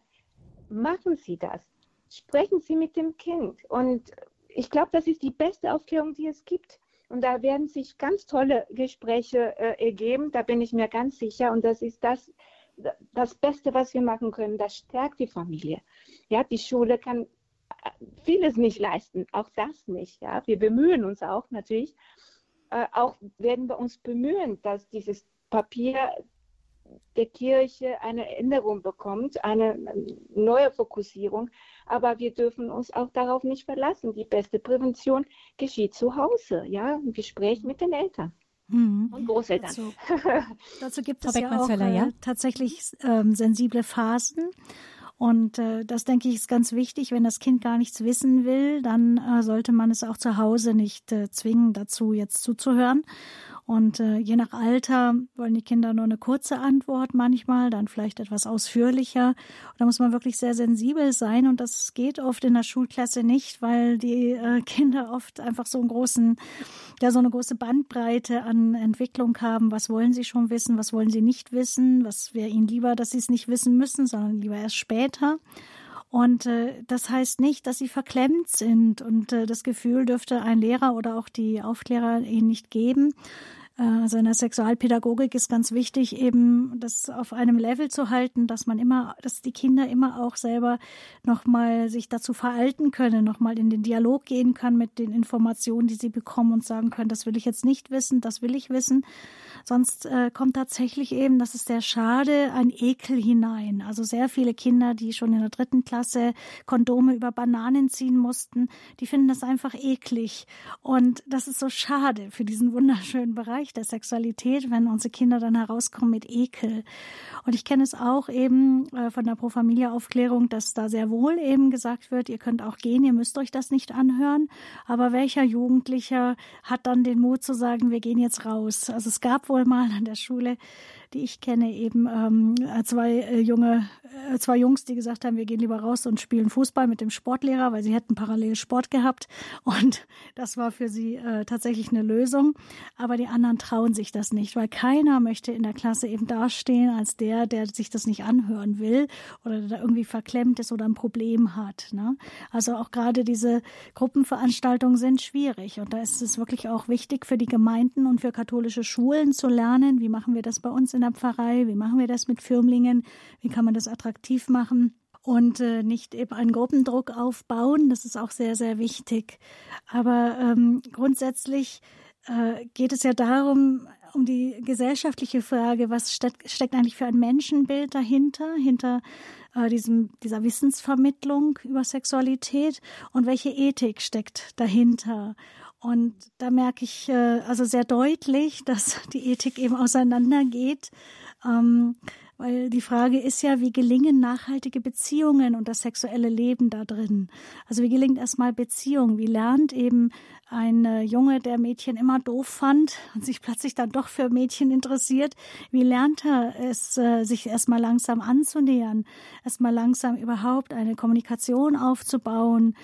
Machen Sie das. Sprechen Sie mit dem Kind. Und ich glaube, das ist die beste Aufklärung, die es gibt. Und da werden sich ganz tolle Gespräche äh, ergeben, da bin ich mir ganz sicher. Und das ist das, das Beste, was wir machen können. Das stärkt die Familie. Ja, die Schule kann äh, vieles nicht leisten, auch das nicht. Ja, wir bemühen uns auch natürlich. Äh, auch werden wir uns bemühen, dass dieses Papier der Kirche eine Änderung bekommt, eine neue Fokussierung. Aber wir dürfen uns auch darauf nicht verlassen. Die beste Prävention geschieht zu Hause, ja, im Gespräch mit den Eltern. Mhm. Und Großeltern. Dazu, [LAUGHS] dazu gibt es ja auch äh, ja? tatsächlich ähm, sensible Phasen. Und äh, das denke ich ist ganz wichtig. Wenn das Kind gar nichts wissen will, dann äh, sollte man es auch zu Hause nicht äh, zwingen, dazu jetzt zuzuhören. Und äh, je nach Alter wollen die Kinder nur eine kurze Antwort manchmal, dann vielleicht etwas ausführlicher. Und da muss man wirklich sehr sensibel sein. Und das geht oft in der Schulklasse nicht, weil die äh, Kinder oft einfach so einen großen, ja, so eine große Bandbreite an Entwicklung haben. Was wollen sie schon wissen? Was wollen sie nicht wissen? Was wäre ihnen lieber, dass sie es nicht wissen müssen, sondern lieber erst später? Und äh, das heißt nicht, dass sie verklemmt sind. Und äh, das Gefühl dürfte ein Lehrer oder auch die Aufklärer ihnen nicht geben, also in der Sexualpädagogik ist ganz wichtig, eben das auf einem Level zu halten, dass man immer, dass die Kinder immer auch selber nochmal sich dazu veralten können, nochmal in den Dialog gehen können mit den Informationen, die sie bekommen und sagen können, das will ich jetzt nicht wissen, das will ich wissen. Sonst äh, kommt tatsächlich eben, das ist sehr schade, ein Ekel hinein. Also sehr viele Kinder, die schon in der dritten Klasse Kondome über Bananen ziehen mussten, die finden das einfach eklig. Und das ist so schade für diesen wunderschönen Bereich der Sexualität, wenn unsere Kinder dann herauskommen mit Ekel. Und ich kenne es auch eben äh, von der Pro Familia Aufklärung, dass da sehr wohl eben gesagt wird, ihr könnt auch gehen, ihr müsst euch das nicht anhören. Aber welcher Jugendlicher hat dann den Mut zu sagen, wir gehen jetzt raus? Also es gab wohl mal an der Schule die ich kenne, eben ähm, zwei äh, junge, äh, zwei Jungs, die gesagt haben, wir gehen lieber raus und spielen Fußball mit dem Sportlehrer, weil sie hätten parallel Sport gehabt. Und [LAUGHS] das war für sie äh, tatsächlich eine Lösung. Aber die anderen trauen sich das nicht, weil keiner möchte in der Klasse eben dastehen als der, der sich das nicht anhören will oder der da irgendwie verklemmt ist oder ein Problem hat. Ne? Also auch gerade diese Gruppenveranstaltungen sind schwierig. Und da ist es wirklich auch wichtig für die Gemeinden und für katholische Schulen zu lernen, wie machen wir das bei uns in der Pfarrei? Wie machen wir das mit Firmlingen? Wie kann man das attraktiv machen? und äh, nicht eben einen Gruppendruck aufbauen. Das ist auch sehr, sehr wichtig. Aber ähm, grundsätzlich äh, geht es ja darum, um die gesellschaftliche Frage, was steckt, eigentlich für ein Menschenbild dahinter, hinter äh, diesem, dieser Wissensvermittlung über Sexualität und welche Ethik steckt dahinter. Und da merke ich äh, also sehr deutlich, [LAUGHS] dass die Ethik eben auseinandergeht. Ähm, weil die Frage ist ja, wie gelingen nachhaltige Beziehungen und das sexuelle Leben da drin? Also wie gelingt erstmal Beziehung? Wie lernt eben ein äh, Junge, der Mädchen immer doof fand [LAUGHS] und sich plötzlich dann doch für Mädchen interessiert, wie lernt er es, äh, sich erstmal langsam anzunähern, erstmal langsam überhaupt eine Kommunikation aufzubauen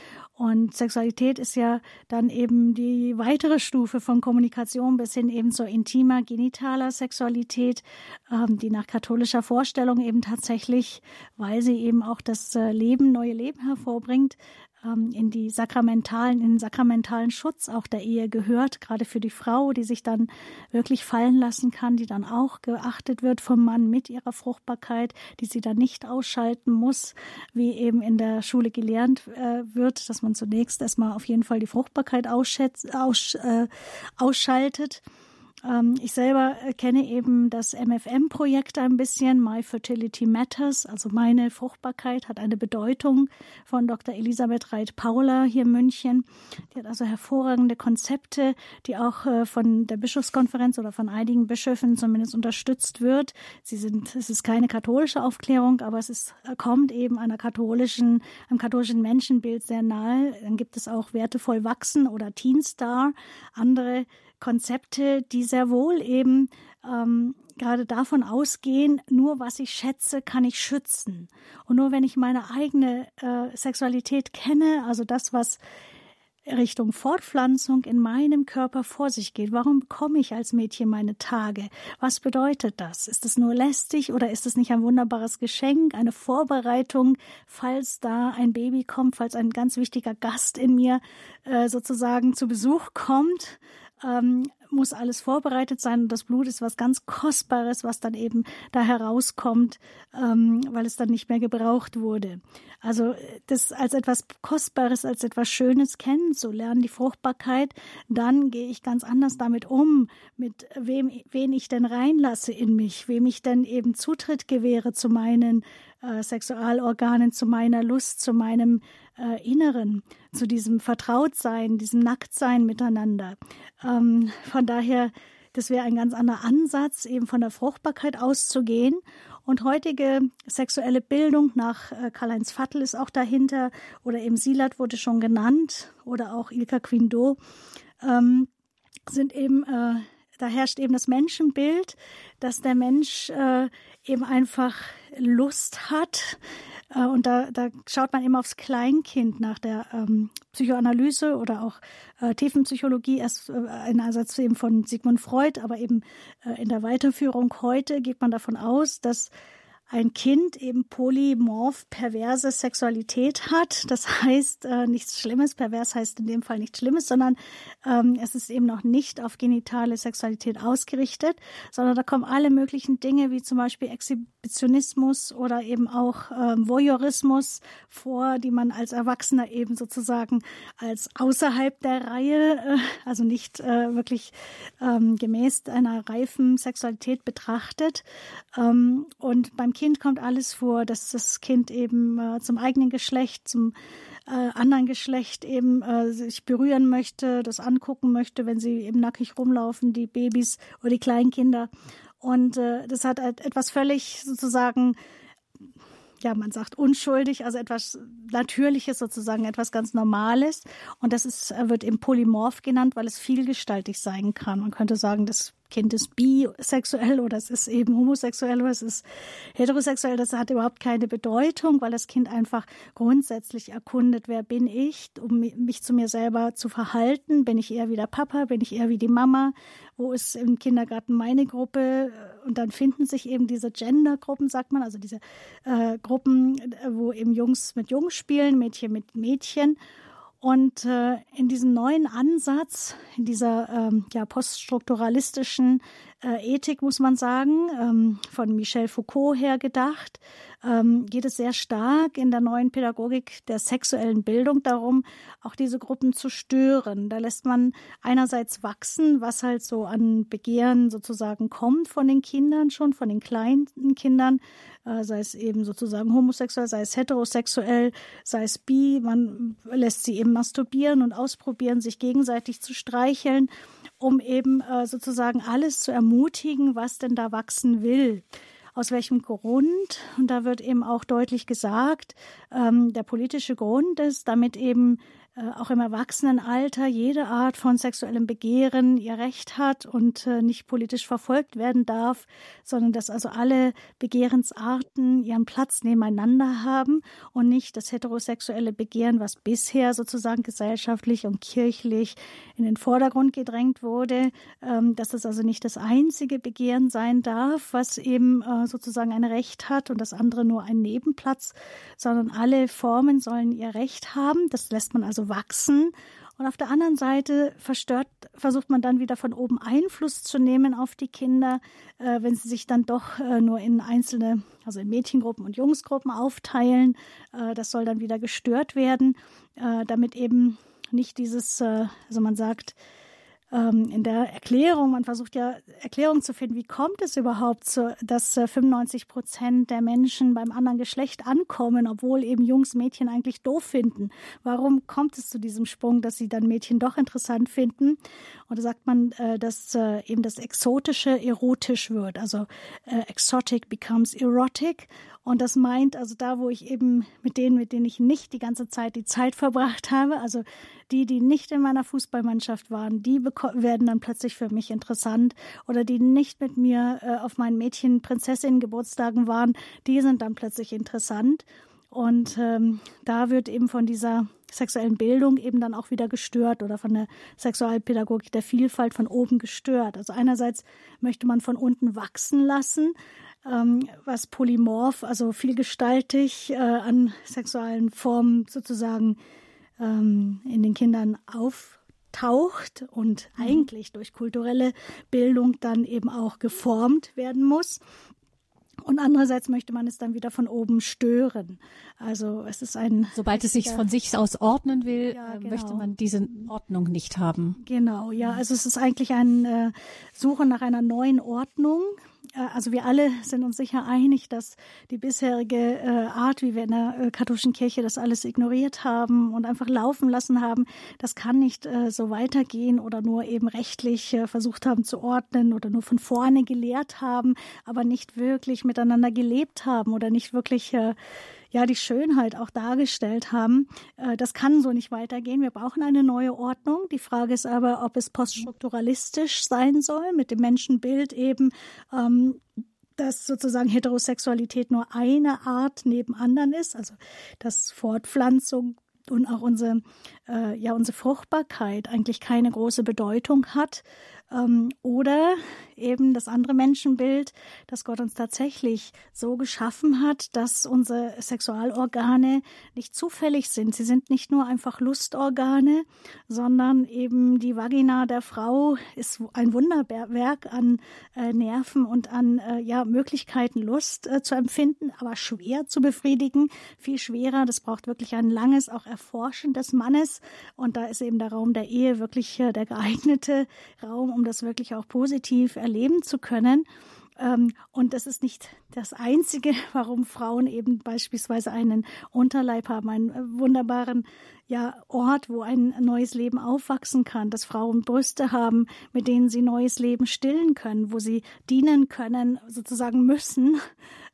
und Sexualität ist ja dann eben die weitere Stufe von Kommunikation bis hin eben zur intimer, genitaler Sexualität, ähm, die nach katholischer Vorstellung eben tatsächlich, weil sie eben auch das äh, Leben, neue Leben hervorbringt, in die sakramentalen, in den sakramentalen Schutz auch der Ehe gehört, gerade für die Frau, die sich dann wirklich fallen lassen kann, die dann auch geachtet wird vom Mann mit ihrer Fruchtbarkeit, die sie dann nicht ausschalten muss, wie eben in der Schule gelernt äh, wird, dass man zunächst erstmal auf jeden Fall die Fruchtbarkeit aus, äh, ausschaltet. Ähm, ich selber kenne eben das MFM-Projekt ein bisschen, My Fertility Matters, also meine Fruchtbarkeit hat eine Bedeutung von Dr. Elisabeth Reit-Paula hier in München. Die hat also hervorragende Konzepte, die auch äh, von der Bischofskonferenz oder von einigen Bischöfen zumindest unterstützt wird. Sie sind, es ist keine katholische Aufklärung, aber es ist, kommt eben einer katholischen, einem katholischen Menschenbild sehr nahe. Dann gibt es auch Wertevoll wachsen oder Teen Star, andere Konzepte, die sehr wohl eben ähm, gerade davon ausgehen, nur was ich schätze, kann ich schützen. Und nur wenn ich meine eigene äh, Sexualität kenne, also das, was Richtung Fortpflanzung in meinem Körper vor sich geht. Warum bekomme ich als Mädchen meine Tage? Was bedeutet das? Ist es nur lästig oder ist es nicht ein wunderbares Geschenk, eine Vorbereitung, falls da ein Baby kommt, falls ein ganz wichtiger Gast in mir äh, sozusagen zu Besuch kommt? Ähm, muss alles vorbereitet sein und das Blut ist was ganz Kostbares, was dann eben da herauskommt, ähm, weil es dann nicht mehr gebraucht wurde. Also das als etwas Kostbares, als etwas Schönes kennenzulernen, die Fruchtbarkeit, dann gehe ich ganz anders damit um, mit wem, wen ich denn reinlasse in mich, wem ich denn eben Zutritt gewähre zu meinen äh, Sexualorganen, zu meiner Lust, zu meinem Inneren, zu diesem Vertrautsein, diesem Nacktsein miteinander. Ähm, von daher, das wäre ein ganz anderer Ansatz, eben von der Fruchtbarkeit auszugehen. Und heutige sexuelle Bildung nach äh, Karl-Heinz Vattel ist auch dahinter, oder eben Silat wurde schon genannt, oder auch Ilka Quindo, ähm, sind eben, äh, da herrscht eben das Menschenbild, dass der Mensch äh, eben einfach Lust hat, äh, und da, da schaut man immer aufs Kleinkind nach der ähm, Psychoanalyse oder auch äh, Tiefenpsychologie, erst äh, ein Ansatz eben von Sigmund Freud, aber eben äh, in der Weiterführung. Heute geht man davon aus, dass ein Kind eben polymorph perverse Sexualität hat. Das heißt äh, nichts Schlimmes. Pervers heißt in dem Fall nichts Schlimmes, sondern ähm, es ist eben noch nicht auf genitale Sexualität ausgerichtet, sondern da kommen alle möglichen Dinge wie zum Beispiel Exhibitionismus oder eben auch ähm, Voyeurismus vor, die man als Erwachsener eben sozusagen als außerhalb der Reihe, äh, also nicht äh, wirklich ähm, gemäß einer reifen Sexualität betrachtet. Ähm, und beim Kind Kind kommt alles vor, dass das Kind eben äh, zum eigenen Geschlecht, zum äh, anderen Geschlecht eben äh, sich berühren möchte, das angucken möchte, wenn sie eben nackig rumlaufen, die Babys oder die Kleinkinder. Und äh, das hat etwas völlig sozusagen ja, man sagt unschuldig, also etwas Natürliches sozusagen, etwas ganz Normales. Und das ist, äh, wird eben polymorph genannt, weil es vielgestaltig sein kann. Man könnte sagen, das Kind ist bisexuell oder es ist eben homosexuell oder es ist heterosexuell. Das hat überhaupt keine Bedeutung, weil das Kind einfach grundsätzlich erkundet, wer bin ich, um mich zu mir selber zu verhalten. Bin ich eher wie der Papa? Bin ich eher wie die Mama? Wo ist im Kindergarten meine Gruppe? Und dann finden sich eben diese Gendergruppen, sagt man, also diese äh, Gruppen, wo eben Jungs mit Jungs spielen, Mädchen mit Mädchen. Und äh, in diesem neuen Ansatz, in dieser ähm, ja, poststrukturalistischen äh, Ethik, muss man sagen, ähm, von Michel Foucault her gedacht, ähm, geht es sehr stark in der neuen Pädagogik der sexuellen Bildung darum, auch diese Gruppen zu stören. Da lässt man einerseits wachsen, was halt so an Begehren sozusagen kommt von den Kindern schon, von den kleinen Kindern, äh, sei es eben sozusagen homosexuell, sei es heterosexuell, sei es bi. Man lässt sie eben masturbieren und ausprobieren, sich gegenseitig zu streicheln, um eben äh, sozusagen alles zu ermutigen, was denn da wachsen will aus welchem Grund. Und da wird eben auch deutlich gesagt, ähm, der politische Grund ist, damit eben auch im Erwachsenenalter jede Art von sexuellem Begehren ihr Recht hat und äh, nicht politisch verfolgt werden darf, sondern dass also alle Begehrensarten ihren Platz nebeneinander haben und nicht das heterosexuelle Begehren, was bisher sozusagen gesellschaftlich und kirchlich in den Vordergrund gedrängt wurde, ähm, dass es also nicht das einzige Begehren sein darf, was eben äh, sozusagen ein Recht hat und das andere nur ein Nebenplatz, sondern alle Formen sollen ihr Recht haben. Das lässt man also wachsen. Und auf der anderen Seite verstört, versucht man dann wieder von oben Einfluss zu nehmen auf die Kinder, äh, wenn sie sich dann doch äh, nur in einzelne, also in Mädchengruppen und Jungsgruppen aufteilen. Äh, das soll dann wieder gestört werden, äh, damit eben nicht dieses, äh, also man sagt, ähm, in der Erklärung, man versucht ja Erklärungen zu finden, wie kommt es überhaupt, zu, dass 95 äh, Prozent der Menschen beim anderen Geschlecht ankommen, obwohl eben Jungs Mädchen eigentlich doof finden. Warum kommt es zu diesem Sprung, dass sie dann Mädchen doch interessant finden? Und da sagt man, äh, dass äh, eben das Exotische erotisch wird, also exotic becomes erotic. Und das meint also da, wo ich eben mit denen, mit denen ich nicht die ganze Zeit die Zeit verbracht habe, also die, die nicht in meiner Fußballmannschaft waren, die werden dann plötzlich für mich interessant oder die nicht mit mir äh, auf meinen Mädchen-Prinzessinnen-Geburtstagen waren, die sind dann plötzlich interessant. Und ähm, da wird eben von dieser sexuellen Bildung eben dann auch wieder gestört oder von der Sexualpädagogik der Vielfalt von oben gestört. Also einerseits möchte man von unten wachsen lassen, ähm, was polymorph, also vielgestaltig äh, an sexuellen Formen sozusagen ähm, in den Kindern auftaucht und mhm. eigentlich durch kulturelle Bildung dann eben auch geformt werden muss. Und andererseits möchte man es dann wieder von oben stören. Also es ist ein. Sobald es sich von sich aus ordnen will, ja, äh, genau. möchte man diese Ordnung nicht haben. Genau, ja. Also es ist eigentlich eine äh, Suche nach einer neuen Ordnung, also wir alle sind uns sicher einig, dass die bisherige äh, Art, wie wir in der äh, katholischen Kirche das alles ignoriert haben und einfach laufen lassen haben, das kann nicht so weitergehen oder nur eben rechtlich versucht haben zu ordnen oder nur von vorne gelehrt haben, aber nicht wirklich miteinander gelebt haben oder nicht wirklich ja die Schönheit auch dargestellt haben. Äh, das kann so nicht weitergehen. Wir brauchen eine neue Ordnung. Die Frage ist aber, ob es poststrukturalistisch sein soll, mit dem Menschenbild eben. Ähm, dass sozusagen Heterosexualität nur eine Art neben anderen ist, also dass Fortpflanzung und auch unsere, äh, ja, unsere Fruchtbarkeit eigentlich keine große Bedeutung hat. Ähm, oder eben das andere Menschenbild, dass Gott uns tatsächlich so geschaffen hat, dass unsere Sexualorgane nicht zufällig sind. Sie sind nicht nur einfach Lustorgane, sondern eben die Vagina der Frau ist ein Wunderwerk an äh, Nerven und an äh, ja, Möglichkeiten, Lust äh, zu empfinden, aber schwer zu befriedigen, viel schwerer. Das braucht wirklich ein langes, auch Erforschen des Mannes. Und da ist eben der Raum der Ehe wirklich der geeignete Raum, um das wirklich auch positiv erleben zu können. Ähm, und das ist nicht das Einzige, [LAUGHS] warum Frauen eben beispielsweise einen Unterleib haben, einen äh, wunderbaren ja, Ort, wo ein neues Leben aufwachsen kann, dass Frauen Brüste haben, mit denen sie neues Leben stillen können, wo sie dienen können, sozusagen müssen,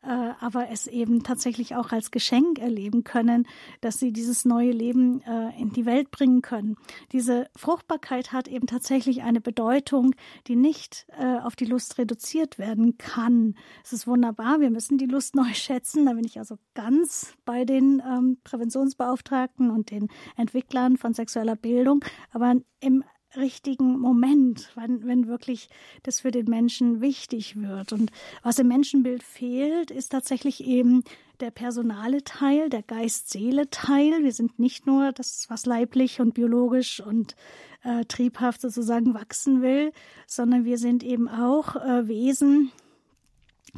äh, aber es eben tatsächlich auch als Geschenk erleben können, dass sie dieses neue Leben äh, in die Welt bringen können. Diese Fruchtbarkeit hat eben tatsächlich eine Bedeutung, die nicht äh, auf die Lust reduziert werden kann. Es ist wunderbar, wir müssen die Lust neu [LAUGHS] schätzen. Da bin ich also ganz bei den ähm, Präventionsbeauftragten und den Entwicklern von sexueller Bildung. Aber im richtigen Moment, wenn, wenn wirklich das für den Menschen wichtig wird. Und was im Menschenbild fehlt, ist tatsächlich eben der personale Teil, der Geist-Seele-Teil. Wir sind nicht nur das, was leiblich und biologisch und äh, triebhaft sozusagen wachsen will, sondern wir sind eben auch äh, Wesen,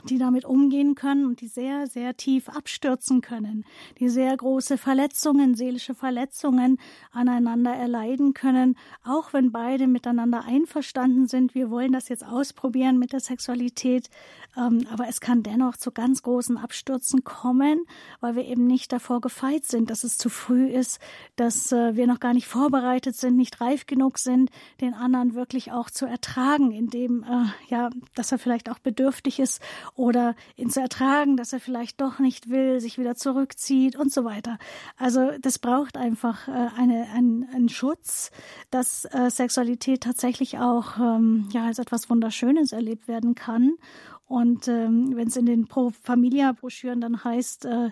die damit umgehen können und die sehr, sehr tief abstürzen können, die sehr große Verletzungen, seelische Verletzungen aneinander erleiden können, auch wenn beide miteinander einverstanden sind. Wir wollen das jetzt ausprobieren mit der Sexualität, ähm, aber es kann dennoch zu ganz großen Abstürzen kommen, weil wir eben nicht davor gefeit sind, dass es zu früh ist, dass äh, wir noch gar nicht vorbereitet sind, nicht reif genug sind, den anderen wirklich auch zu ertragen, indem äh, ja, dass er vielleicht auch bedürftig ist oder ihn zu ertragen, dass er vielleicht doch nicht will, sich wieder zurückzieht und so weiter. Also das braucht einfach äh, eine, ein, einen Schutz, dass äh, Sexualität tatsächlich auch ähm, ja als etwas Wunderschönes erlebt werden kann. Und ähm, wenn es in den Pro Familia Broschüren dann heißt, äh,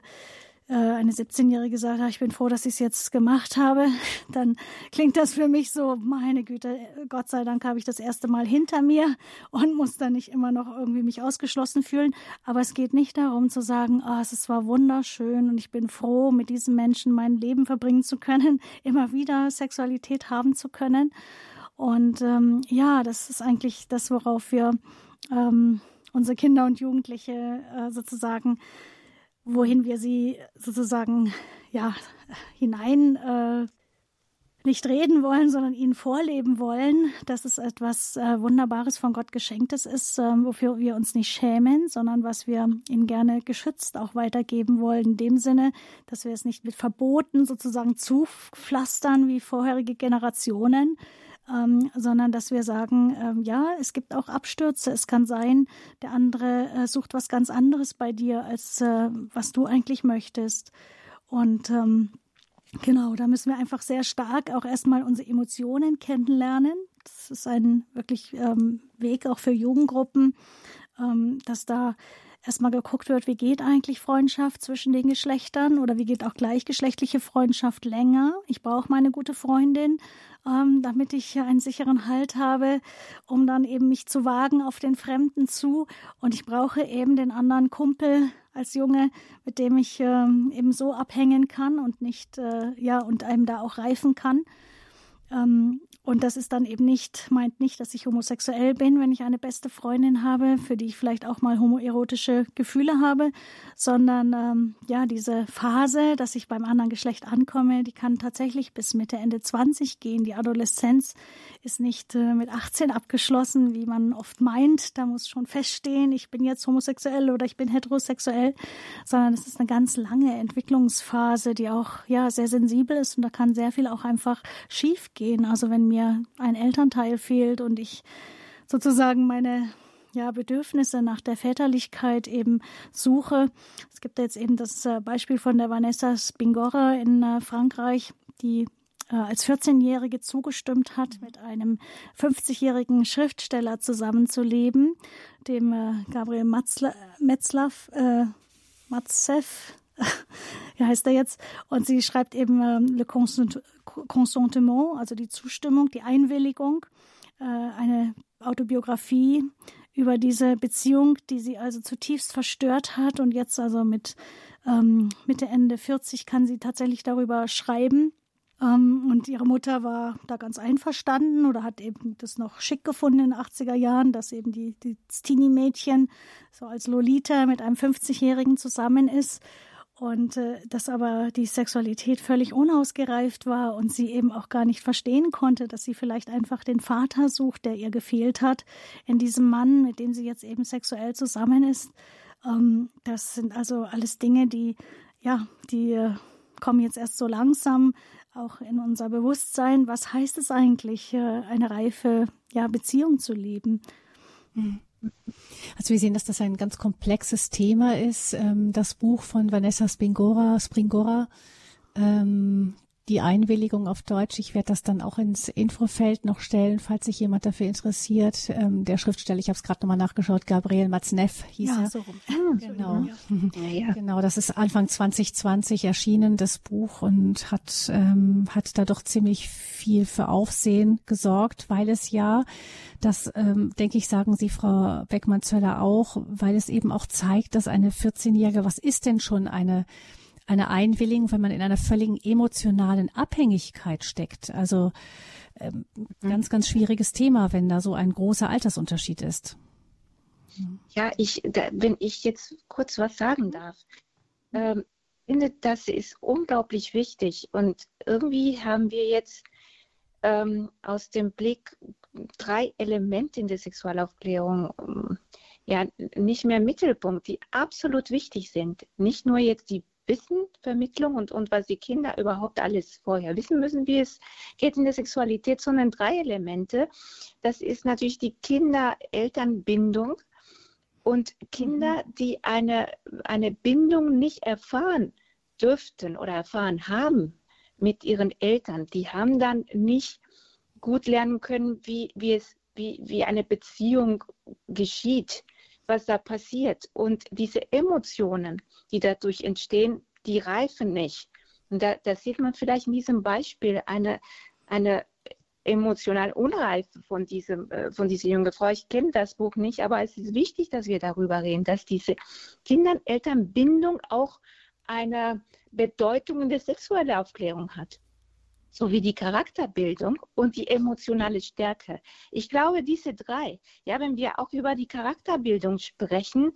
eine 17-Jährige sagt, ich bin froh, dass ich es jetzt gemacht habe, [LAUGHS] dann klingt das für mich so, meine Güte, Gott sei Dank habe ich das erste Mal hinter mir und muss dann nicht immer noch irgendwie mich ausgeschlossen fühlen. Aber es geht nicht darum zu sagen, oh, es war wunderschön und ich bin froh, mit diesem Menschen mein Leben verbringen zu können, [LAUGHS] immer wieder Sexualität haben zu können. Und ähm, ja, das ist eigentlich das, worauf wir ähm, unsere Kinder und Jugendliche äh, sozusagen wohin wir sie sozusagen ja hinein äh, nicht reden wollen, sondern ihnen vorleben wollen, dass es etwas äh, Wunderbares von Gott geschenktes ist, äh, wofür wir uns nicht schämen, sondern was wir ihnen gerne geschützt auch weitergeben wollen, in dem Sinne, dass wir es nicht mit Verboten sozusagen zupflastern wie vorherige Generationen, ähm, sondern dass wir sagen, ähm, ja, es gibt auch Abstürze. Es kann sein, der andere äh, sucht was ganz anderes bei dir, als äh, was du eigentlich möchtest. Und ähm, Genau, da müssen wir einfach sehr stark auch erstmal unsere Emotionen kennenlernen, das ist ein wirklich ähm, Weg auch für Jugendgruppen, ähm, dass da erstmal geguckt wird, wie geht eigentlich Freundschaft zwischen den Geschlechtern oder wie geht auch gleichgeschlechtliche Freundschaft länger. Ich brauche meine gute Freundin, ähm, damit ich einen sicheren Halt habe, um dann eben mich zu wagen auf den Fremden zu. Und ich brauche eben den anderen Kumpel als Junge, mit dem ich ähm, eben so abhängen kann und nicht, äh, ja, und einem da auch reifen kann. Ähm, und das ist dann eben nicht, meint nicht, dass ich homosexuell bin, wenn ich eine beste Freundin habe, für die ich vielleicht auch mal homoerotische Gefühle habe, sondern ähm, ja, diese Phase, dass ich beim anderen Geschlecht ankomme, die kann tatsächlich bis Mitte, Ende 20 gehen. Die Adoleszenz ist nicht äh, mit 18 abgeschlossen, wie man oft meint. Da muss schon feststehen, ich bin jetzt homosexuell oder ich bin heterosexuell, sondern es ist eine ganz lange Entwicklungsphase, die auch ja sehr sensibel ist und da kann sehr viel auch einfach schief gehen. Also wenn mir ein Elternteil fehlt und ich sozusagen meine ja, Bedürfnisse nach der Väterlichkeit eben suche. Es gibt jetzt eben das äh, Beispiel von der Vanessa Spingora in äh, Frankreich, die äh, als 14-Jährige zugestimmt hat, mit einem 50-jährigen Schriftsteller zusammenzuleben, dem Gabriel Metzlaff, äh, Matzev, [LAUGHS] wie heißt er jetzt? Und sie schreibt eben ähm, Le Consentement, also die Zustimmung, die Einwilligung, äh, eine Autobiografie über diese Beziehung, die sie also zutiefst verstört hat. Und jetzt also mit ähm, Mitte, Ende 40 kann sie tatsächlich darüber schreiben. Ähm, und ihre Mutter war da ganz einverstanden oder hat eben das noch schick gefunden in den 80er Jahren, dass eben die, die Teenie-Mädchen so als Lolita mit einem 50-Jährigen zusammen ist und äh, dass aber die Sexualität völlig unausgereift war und sie eben auch gar nicht verstehen konnte, dass sie vielleicht einfach den Vater sucht, der ihr gefehlt hat, in diesem Mann, mit dem sie jetzt eben sexuell zusammen ist. Ähm, das sind also alles Dinge, die, ja, die äh, kommen jetzt erst so langsam auch in unser Bewusstsein. Was heißt es eigentlich, äh, eine reife ja, Beziehung zu leben? Mhm. Also wir sehen, dass das ein ganz komplexes Thema ist. Ähm, das Buch von Vanessa Springora, Springora ähm, die Einwilligung auf Deutsch. Ich werde das dann auch ins Infofeld noch stellen, falls sich jemand dafür interessiert. Ähm, der Schriftsteller, ich habe es gerade nochmal nachgeschaut, Gabriel Matzneff hieß ja, er. So rum. Ah, genau. [LAUGHS] Ja. Ja, genau, das ist Anfang 2020 erschienen, das Buch, und hat, ähm, hat da doch ziemlich viel für Aufsehen gesorgt, weil es ja das, ähm, denke ich, sagen Sie, Frau Beckmann-Zöller auch, weil es eben auch zeigt, dass eine 14-Jährige, was ist denn schon eine eine Einwilligung, wenn man in einer völligen emotionalen Abhängigkeit steckt. Also ähm, mhm. ganz, ganz schwieriges Thema, wenn da so ein großer Altersunterschied ist. Ja, ich, da, wenn ich jetzt kurz was sagen darf, ähm, finde, das ist unglaublich wichtig. Und irgendwie haben wir jetzt ähm, aus dem Blick drei Elemente in der Sexualaufklärung ähm, ja nicht mehr Mittelpunkt, die absolut wichtig sind. Nicht nur jetzt die Wissenvermittlung und, und was die Kinder überhaupt alles vorher wissen müssen, wie es geht in der Sexualität, sondern drei Elemente. Das ist natürlich die Kinder-Eltern-Bindung und Kinder, mhm. die eine, eine Bindung nicht erfahren dürften oder erfahren haben mit ihren Eltern, die haben dann nicht gut lernen können, wie, wie, es, wie, wie eine Beziehung geschieht was da passiert. Und diese Emotionen, die dadurch entstehen, die reifen nicht. Und da, da sieht man vielleicht in diesem Beispiel eine, eine emotional Unreife von, diesem, äh, von dieser jungen Frau. Ich kenne das Buch nicht, aber es ist wichtig, dass wir darüber reden, dass diese Kindern-Eltern-Bindung auch eine Bedeutung in der sexuellen Aufklärung hat sowie die Charakterbildung und die emotionale Stärke. Ich glaube, diese drei, ja, wenn wir auch über die Charakterbildung sprechen,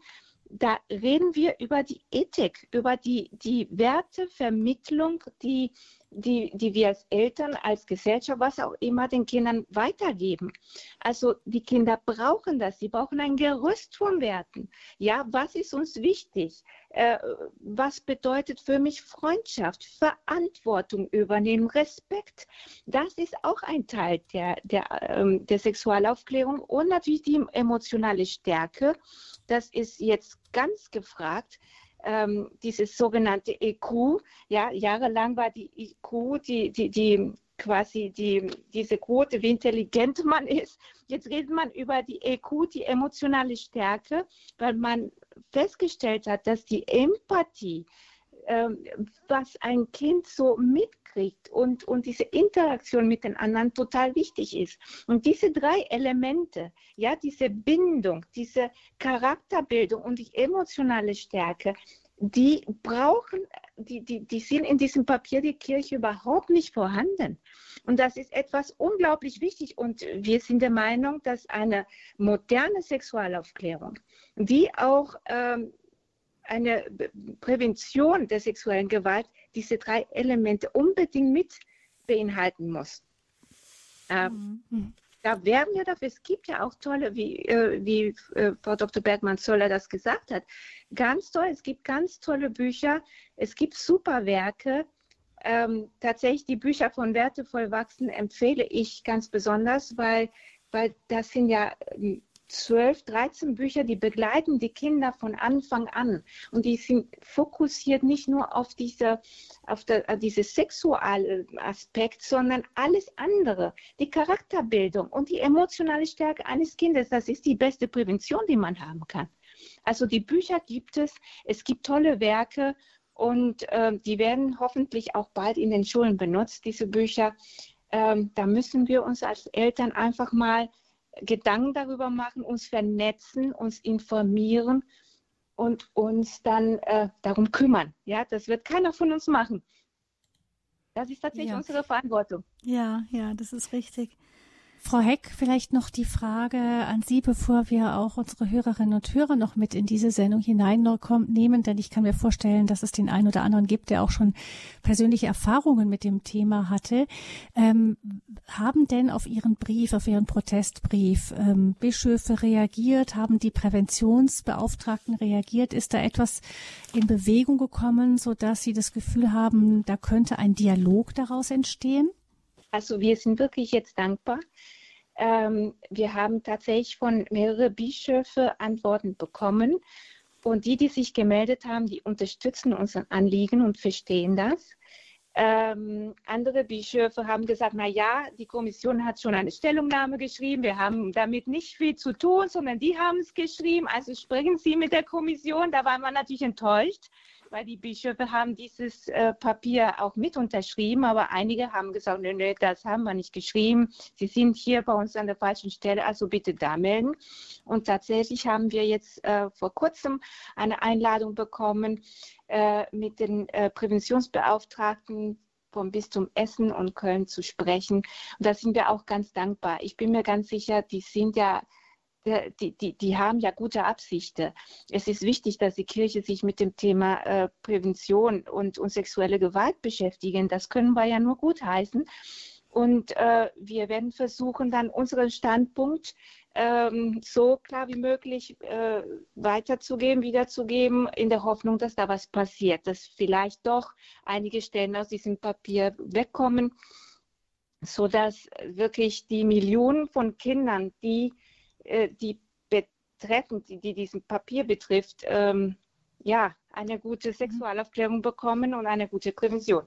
da reden wir über die Ethik, über die, die Wertevermittlung, die, die, die wir als Eltern, als Gesellschaft, was auch immer den Kindern weitergeben. Also die Kinder brauchen das, sie brauchen ein Gerüst von Werten. Ja, was ist uns wichtig? Äh, was bedeutet für mich Freundschaft, Verantwortung übernehmen, Respekt? Das ist auch ein Teil der, der, ähm, der Sexualaufklärung und natürlich die emotionale Stärke. Das ist jetzt ganz gefragt ähm, dieses sogenannte EQ. Ja, jahrelang war die EQ die, die, die quasi die, diese Quote, wie intelligent man ist. Jetzt redet man über die EQ, die emotionale Stärke, weil man festgestellt hat, dass die Empathie, ähm, was ein Kind so mitkriegt und, und diese Interaktion mit den anderen total wichtig ist. Und diese drei Elemente, ja, diese Bindung, diese Charakterbildung und die emotionale Stärke, die brauchen, die, die, die sind in diesem Papier die Kirche überhaupt nicht vorhanden. Und das ist etwas unglaublich wichtig. Und wir sind der Meinung, dass eine moderne Sexualaufklärung, die auch ähm, eine Prävention der sexuellen Gewalt diese drei Elemente unbedingt mit beinhalten muss. Ähm, mhm. Da werden wir dafür, es gibt ja auch tolle, wie, äh, wie äh, Frau Dr. Bergmann-Zoller das gesagt hat, ganz toll, es gibt ganz tolle Bücher, es gibt super Werke. Ähm, tatsächlich die Bücher von Wertevoll wachsen empfehle ich ganz besonders, weil, weil das sind ja ähm, zwölf, dreizehn Bücher, die begleiten die Kinder von Anfang an. Und die sind fokussiert nicht nur auf diese, auf äh, diese sexuelle Aspekt, sondern alles andere. Die Charakterbildung und die emotionale Stärke eines Kindes, das ist die beste Prävention, die man haben kann. Also die Bücher gibt es, es gibt tolle Werke und äh, die werden hoffentlich auch bald in den Schulen benutzt, diese Bücher. Ähm, da müssen wir uns als Eltern einfach mal Gedanken darüber machen, uns vernetzen, uns informieren und uns dann äh, darum kümmern. Ja, das wird keiner von uns machen. Das ist tatsächlich ja. unsere Verantwortung. Ja, ja, das ist richtig. Frau Heck, vielleicht noch die Frage an Sie, bevor wir auch unsere Hörerinnen und Hörer noch mit in diese Sendung hineinnehmen, denn ich kann mir vorstellen, dass es den einen oder anderen gibt, der auch schon persönliche Erfahrungen mit dem Thema hatte. Ähm, haben denn auf Ihren Brief, auf Ihren Protestbrief ähm, Bischöfe reagiert? Haben die Präventionsbeauftragten reagiert? Ist da etwas in Bewegung gekommen, so dass Sie das Gefühl haben, da könnte ein Dialog daraus entstehen? Also wir sind wirklich jetzt dankbar. Ähm, wir haben tatsächlich von mehreren Bischöfen Antworten bekommen. Und die, die sich gemeldet haben, die unterstützen unser Anliegen und verstehen das. Ähm, andere Bischöfe haben gesagt, na ja, die Kommission hat schon eine Stellungnahme geschrieben, wir haben damit nicht viel zu tun, sondern die haben es geschrieben, also sprechen Sie mit der Kommission. Da war man natürlich enttäuscht, weil die Bischöfe haben dieses äh, Papier auch mit unterschrieben, aber einige haben gesagt, nee, nee, das haben wir nicht geschrieben. Sie sind hier bei uns an der falschen Stelle, also bitte da melden. Und tatsächlich haben wir jetzt äh, vor kurzem eine Einladung bekommen äh, mit den äh, Präventionsbeauftragten vom Bistum Essen und Köln zu sprechen. Und da sind wir auch ganz dankbar. Ich bin mir ganz sicher, die sind ja die, die, die haben ja gute Absichten. Es ist wichtig, dass die Kirche sich mit dem Thema äh, Prävention und, und sexuelle Gewalt beschäftigen. Das können wir ja nur gut heißen. Und äh, wir werden versuchen, dann unseren Standpunkt ähm, so klar wie möglich äh, weiterzugeben, wiederzugeben, in der Hoffnung, dass da was passiert, dass vielleicht doch einige Stellen aus diesem Papier wegkommen, sodass wirklich die Millionen von Kindern, die äh, die betreffen, die, die diesen Papier betrifft, ähm, ja, eine gute mhm. Sexualaufklärung bekommen und eine gute Prävention.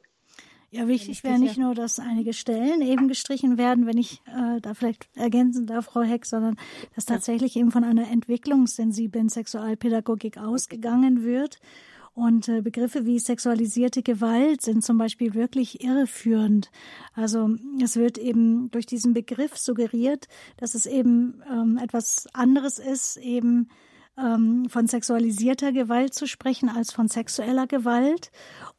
Ja, wichtig wäre nicht nur, dass einige Stellen eben gestrichen werden, wenn ich äh, da vielleicht ergänzen darf, Frau Heck, sondern dass tatsächlich eben von einer entwicklungssensiblen Sexualpädagogik ausgegangen wird und äh, Begriffe wie sexualisierte Gewalt sind zum Beispiel wirklich irreführend. Also es wird eben durch diesen Begriff suggeriert, dass es eben ähm, etwas anderes ist, eben ähm, von sexualisierter Gewalt zu sprechen als von sexueller Gewalt.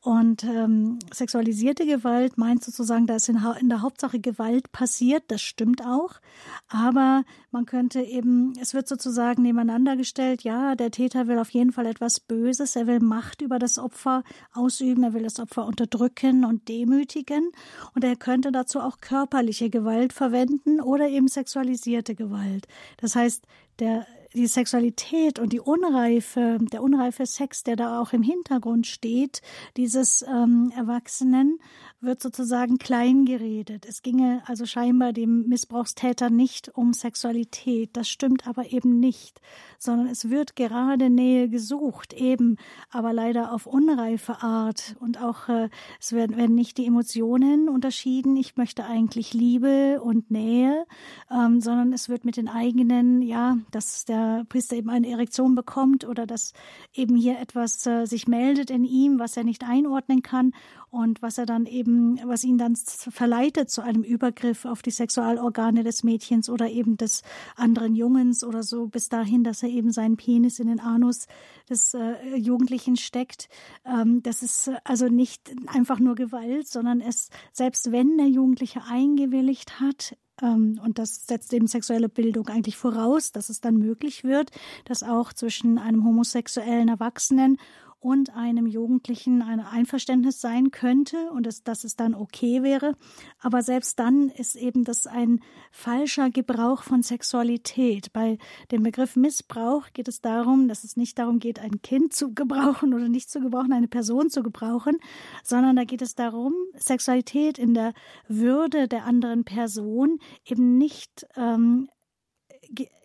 Und ähm, sexualisierte Gewalt meint sozusagen, da ist in, in der Hauptsache Gewalt passiert, das stimmt auch. Aber man könnte eben, es wird sozusagen nebeneinander gestellt, ja, der Täter will auf jeden Fall etwas Böses, er will Macht über das Opfer ausüben, er will das Opfer unterdrücken und demütigen. Und er könnte dazu auch körperliche Gewalt verwenden oder eben sexualisierte Gewalt. Das heißt, der die Sexualität und die Unreife, der unreife Sex, der da auch im Hintergrund steht, dieses ähm, Erwachsenen, wird sozusagen klein geredet. Es ginge also scheinbar dem Missbrauchstäter nicht um Sexualität. Das stimmt aber eben nicht, sondern es wird gerade Nähe gesucht, eben, aber leider auf unreife Art. Und auch äh, es werden, werden nicht die Emotionen unterschieden. Ich möchte eigentlich Liebe und Nähe, ähm, sondern es wird mit den eigenen, ja, dass der Priester eben eine Erektion bekommt oder dass eben hier etwas äh, sich meldet in ihm, was er nicht einordnen kann und was er dann eben, was ihn dann verleitet zu einem Übergriff auf die Sexualorgane des Mädchens oder eben des anderen Jungens oder so, bis dahin, dass er eben seinen Penis in den Anus des äh, Jugendlichen steckt. Ähm, das ist also nicht einfach nur Gewalt, sondern es, selbst wenn der Jugendliche eingewilligt hat, ähm, und das setzt eben sexuelle Bildung eigentlich voraus, dass es dann möglich wird, dass auch zwischen einem homosexuellen Erwachsenen und einem Jugendlichen ein Einverständnis sein könnte und es, dass es dann okay wäre. Aber selbst dann ist eben das ein falscher Gebrauch von Sexualität. Bei dem Begriff Missbrauch geht es darum, dass es nicht darum geht, ein Kind zu gebrauchen oder nicht zu gebrauchen, eine Person zu gebrauchen, sondern da geht es darum, Sexualität in der Würde der anderen Person eben nicht ähm,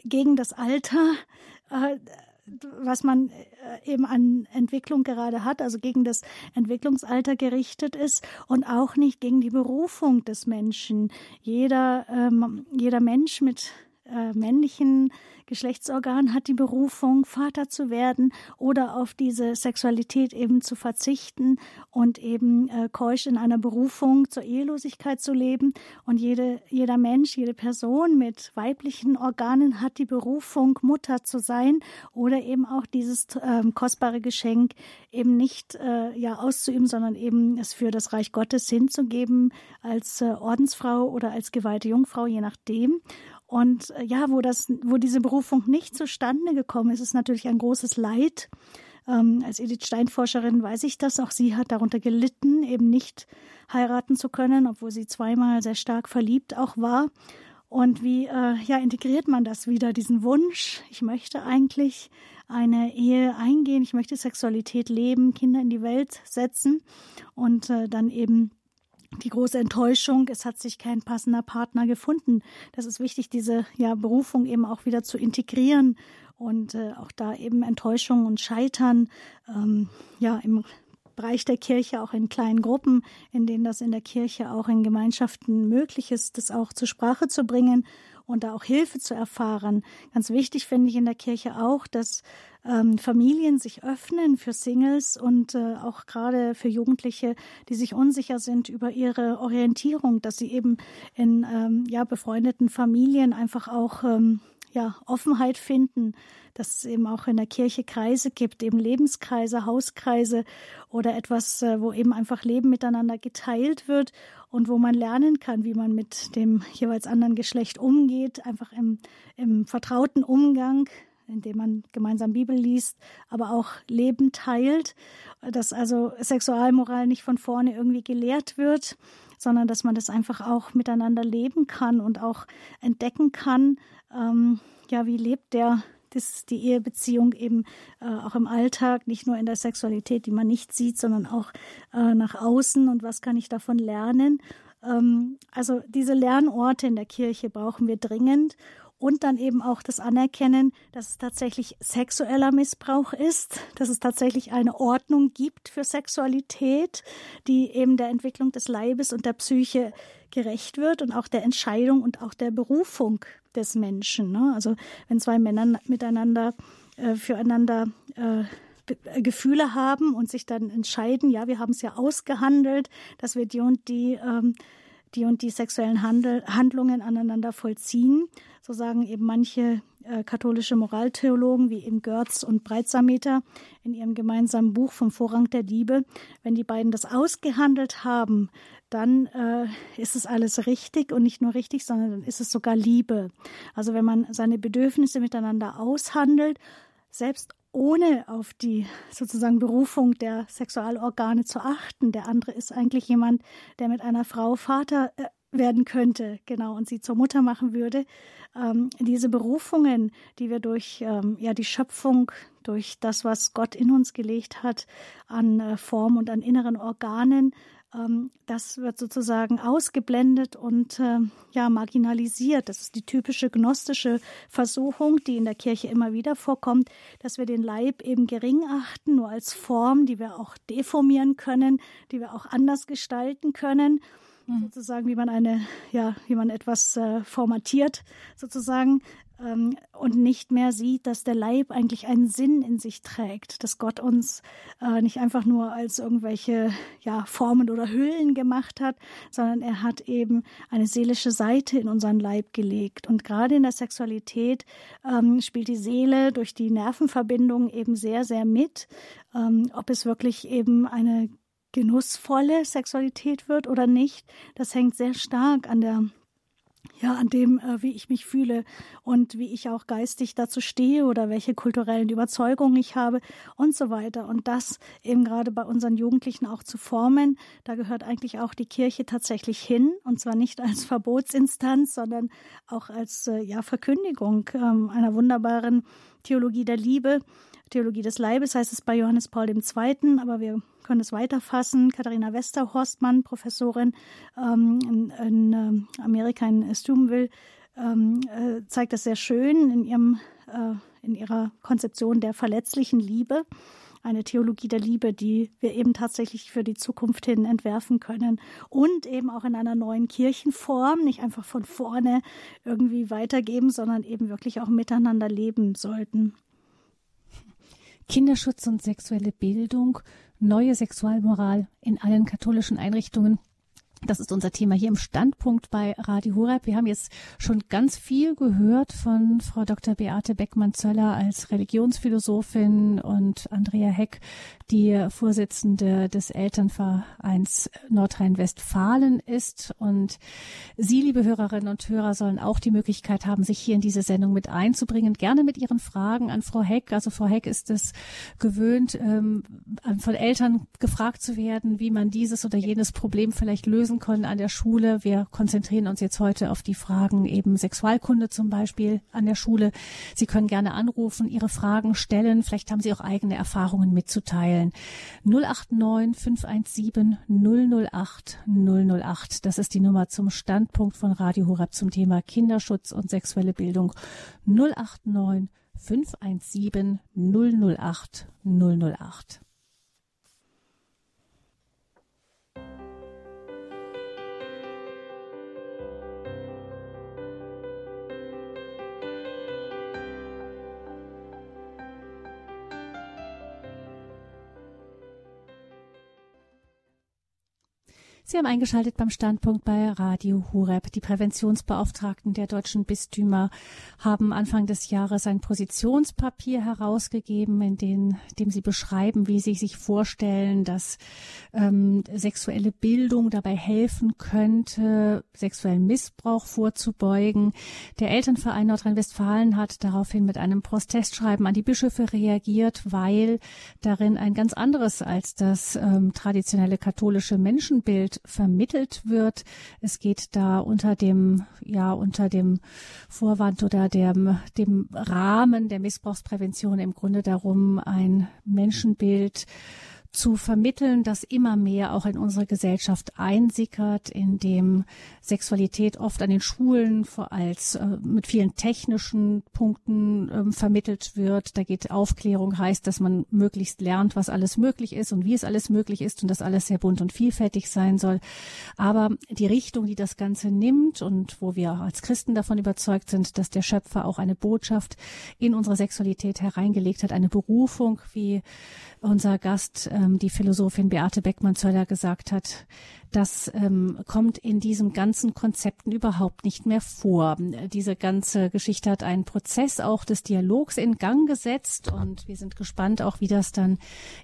gegen das Alter äh, was man äh, eben an Entwicklung gerade hat, also gegen das Entwicklungsalter gerichtet ist und auch nicht gegen die Berufung des Menschen. Jeder, ähm, jeder Mensch mit äh, männlichen Geschlechtsorgan hat die Berufung, Vater zu werden oder auf diese Sexualität eben zu verzichten und eben äh, keusch in einer Berufung zur Ehelosigkeit zu leben. Und jede, jeder Mensch, jede Person mit weiblichen Organen hat die Berufung, Mutter zu sein oder eben auch dieses äh, kostbare Geschenk eben nicht äh, ja auszuüben, sondern eben es für das Reich Gottes hinzugeben als äh, Ordensfrau oder als geweihte Jungfrau, je nachdem. Und äh, ja, wo das, wo diese Berufung nicht zustande gekommen ist, ist natürlich ein großes Leid. Ähm, als Edith Stein-Forscherin weiß ich das. Auch sie hat darunter gelitten, eben nicht heiraten zu können, obwohl sie zweimal sehr stark verliebt auch war. Und wie äh, ja integriert man das wieder, diesen Wunsch? Ich möchte eigentlich eine Ehe eingehen, ich möchte Sexualität leben, Kinder in die Welt setzen und äh, dann eben die große Enttäuschung, es hat sich kein passender Partner gefunden. Das ist wichtig, diese ja, Berufung eben auch wieder zu integrieren und äh, auch da eben Enttäuschung und Scheitern ähm, ja im Bereich der Kirche, auch in kleinen Gruppen, in denen das in der Kirche auch in Gemeinschaften möglich ist, das auch zur Sprache zu bringen und da auch Hilfe zu erfahren. Ganz wichtig finde ich in der Kirche auch, dass ähm, Familien sich öffnen für Singles und äh, auch gerade für Jugendliche, die sich unsicher sind über ihre Orientierung, dass sie eben in ähm, ja befreundeten Familien einfach auch ähm, ja, Offenheit finden, dass es eben auch in der Kirche Kreise gibt, eben Lebenskreise, Hauskreise oder etwas, äh, wo eben einfach Leben miteinander geteilt wird und wo man lernen kann, wie man mit dem jeweils anderen Geschlecht umgeht, einfach im, im vertrauten Umgang indem man gemeinsam Bibel liest, aber auch Leben teilt, dass also Sexualmoral nicht von vorne irgendwie gelehrt wird, sondern dass man das einfach auch miteinander leben kann und auch entdecken kann, ähm, ja, wie lebt der? Das die Ehebeziehung eben äh, auch im Alltag, nicht nur in der Sexualität, die man nicht sieht, sondern auch äh, nach außen. Und was kann ich davon lernen. Ähm, also diese Lernorte in der Kirche brauchen wir dringend. Und dann eben auch das Anerkennen, dass es tatsächlich sexueller Missbrauch ist, dass es tatsächlich eine Ordnung gibt für Sexualität, die eben der Entwicklung des Leibes und der Psyche gerecht wird und auch der Entscheidung und auch der Berufung des Menschen. Ne? Also wenn zwei Männer miteinander äh, füreinander äh, Gefühle haben und sich dann entscheiden, ja, wir haben es ja ausgehandelt, dass wir die und die ähm, die und die sexuellen Handel, Handlungen aneinander vollziehen. So sagen eben manche äh, katholische Moraltheologen wie eben Görz und Breitsameter in ihrem gemeinsamen Buch vom Vorrang der Liebe. Wenn die beiden das ausgehandelt haben, dann äh, ist es alles richtig und nicht nur richtig, sondern dann ist es sogar Liebe. Also wenn man seine Bedürfnisse miteinander aushandelt, selbst ohne auf die sozusagen Berufung der Sexualorgane zu achten. Der andere ist eigentlich jemand, der mit einer Frau Vater äh, werden könnte, genau, und sie zur Mutter machen würde. Ähm, diese Berufungen, die wir durch ähm, ja die Schöpfung, durch das, was Gott in uns gelegt hat, an äh, Form und an inneren Organen, das wird sozusagen ausgeblendet und äh, ja marginalisiert. Das ist die typische gnostische Versuchung, die in der Kirche immer wieder vorkommt, dass wir den Leib eben gering achten, nur als Form, die wir auch deformieren können, die wir auch anders gestalten können mhm. sozusagen, wie man eine, ja, wie man etwas äh, formatiert, sozusagen, ähm, und nicht mehr sieht, dass der Leib eigentlich einen Sinn in sich trägt, dass Gott uns äh, nicht einfach nur als irgendwelche ja, Formen oder Hüllen gemacht hat, sondern er hat eben eine seelische Seite in unseren Leib gelegt. Und gerade in der Sexualität ähm, spielt die Seele durch die Nervenverbindungen eben sehr, sehr mit, ähm, ob es wirklich eben eine genussvolle Sexualität wird oder nicht, das hängt sehr stark an der ja, an dem, äh, wie ich mich fühle und wie ich auch geistig dazu stehe oder welche kulturellen Überzeugungen ich habe und so weiter. Und das eben gerade bei unseren Jugendlichen auch zu formen, da gehört eigentlich auch die Kirche tatsächlich hin und zwar nicht als [LAUGHS] Verbotsinstanz, sondern auch als äh, ja, Verkündigung ähm, einer wunderbaren Theologie der Liebe. Theologie des Leibes heißt es bei Johannes Paul II., aber wir können es weiterfassen. Katharina Westerhorstmann, Professorin ähm, in, in äh, Amerika in Steubenville, ähm, äh, zeigt das sehr schön in, ihrem, äh, in ihrer Konzeption der verletzlichen Liebe. Eine Theologie der Liebe, die wir eben tatsächlich für die Zukunft hin entwerfen können. Und eben auch in einer neuen Kirchenform, nicht einfach von vorne irgendwie weitergeben, sondern eben wirklich auch miteinander leben sollten. Kinderschutz und sexuelle Bildung neue Sexualmoral in allen katholischen Einrichtungen. Das ist unser Thema hier im Standpunkt bei Radio Horeb. Wir haben jetzt schon ganz viel gehört von Frau Dr. Beate Beckmann-Zöller als Religionsphilosophin und Andrea Heck, die Vorsitzende des Elternvereins Nordrhein-Westfalen ist. Und Sie, liebe Hörerinnen und Hörer, sollen auch die Möglichkeit haben, sich hier in diese Sendung mit einzubringen. Gerne mit Ihren Fragen an Frau Heck. Also Frau Heck ist es gewöhnt, ähm, von Eltern gefragt zu werden, wie man dieses oder jenes Problem vielleicht lösen lösen können an der Schule. Wir konzentrieren uns jetzt heute auf die Fragen eben Sexualkunde zum Beispiel an der Schule. Sie können gerne anrufen, Ihre Fragen stellen. Vielleicht haben Sie auch eigene Erfahrungen mitzuteilen. 089 517 008 008. Das ist die Nummer zum Standpunkt von Radio Horab zum Thema Kinderschutz und sexuelle Bildung. 089 517 008 008. Sie haben eingeschaltet beim Standpunkt bei Radio Hureb. Die Präventionsbeauftragten der deutschen Bistümer haben Anfang des Jahres ein Positionspapier herausgegeben, in dem, dem sie beschreiben, wie sie sich vorstellen, dass ähm, sexuelle Bildung dabei helfen könnte, sexuellen Missbrauch vorzubeugen. Der Elternverein Nordrhein-Westfalen hat daraufhin mit einem Protestschreiben an die Bischöfe reagiert, weil darin ein ganz anderes als das ähm, traditionelle katholische Menschenbild Umwelt vermittelt wird. Es geht da unter dem, ja, unter dem Vorwand oder dem, dem Rahmen der Missbrauchsprävention im Grunde darum, ein Menschenbild zu vermitteln, das immer mehr auch in unsere Gesellschaft einsickert, in dem Sexualität oft an den Schulen vor als äh, mit vielen technischen Punkten äh, vermittelt wird. Da geht Aufklärung heißt, dass man möglichst lernt, was alles möglich ist und wie es alles möglich ist und dass alles sehr bunt und vielfältig sein soll. Aber die Richtung, die das Ganze nimmt und wo wir als Christen davon überzeugt sind, dass der Schöpfer auch eine Botschaft in unsere Sexualität hereingelegt hat, eine Berufung, wie unser Gast, ähm, die Philosophin Beate Beckmann-Zöller gesagt hat, das ähm, kommt in diesen ganzen Konzepten überhaupt nicht mehr vor. Diese ganze Geschichte hat einen Prozess auch des Dialogs in Gang gesetzt und wir sind gespannt auch, wie das dann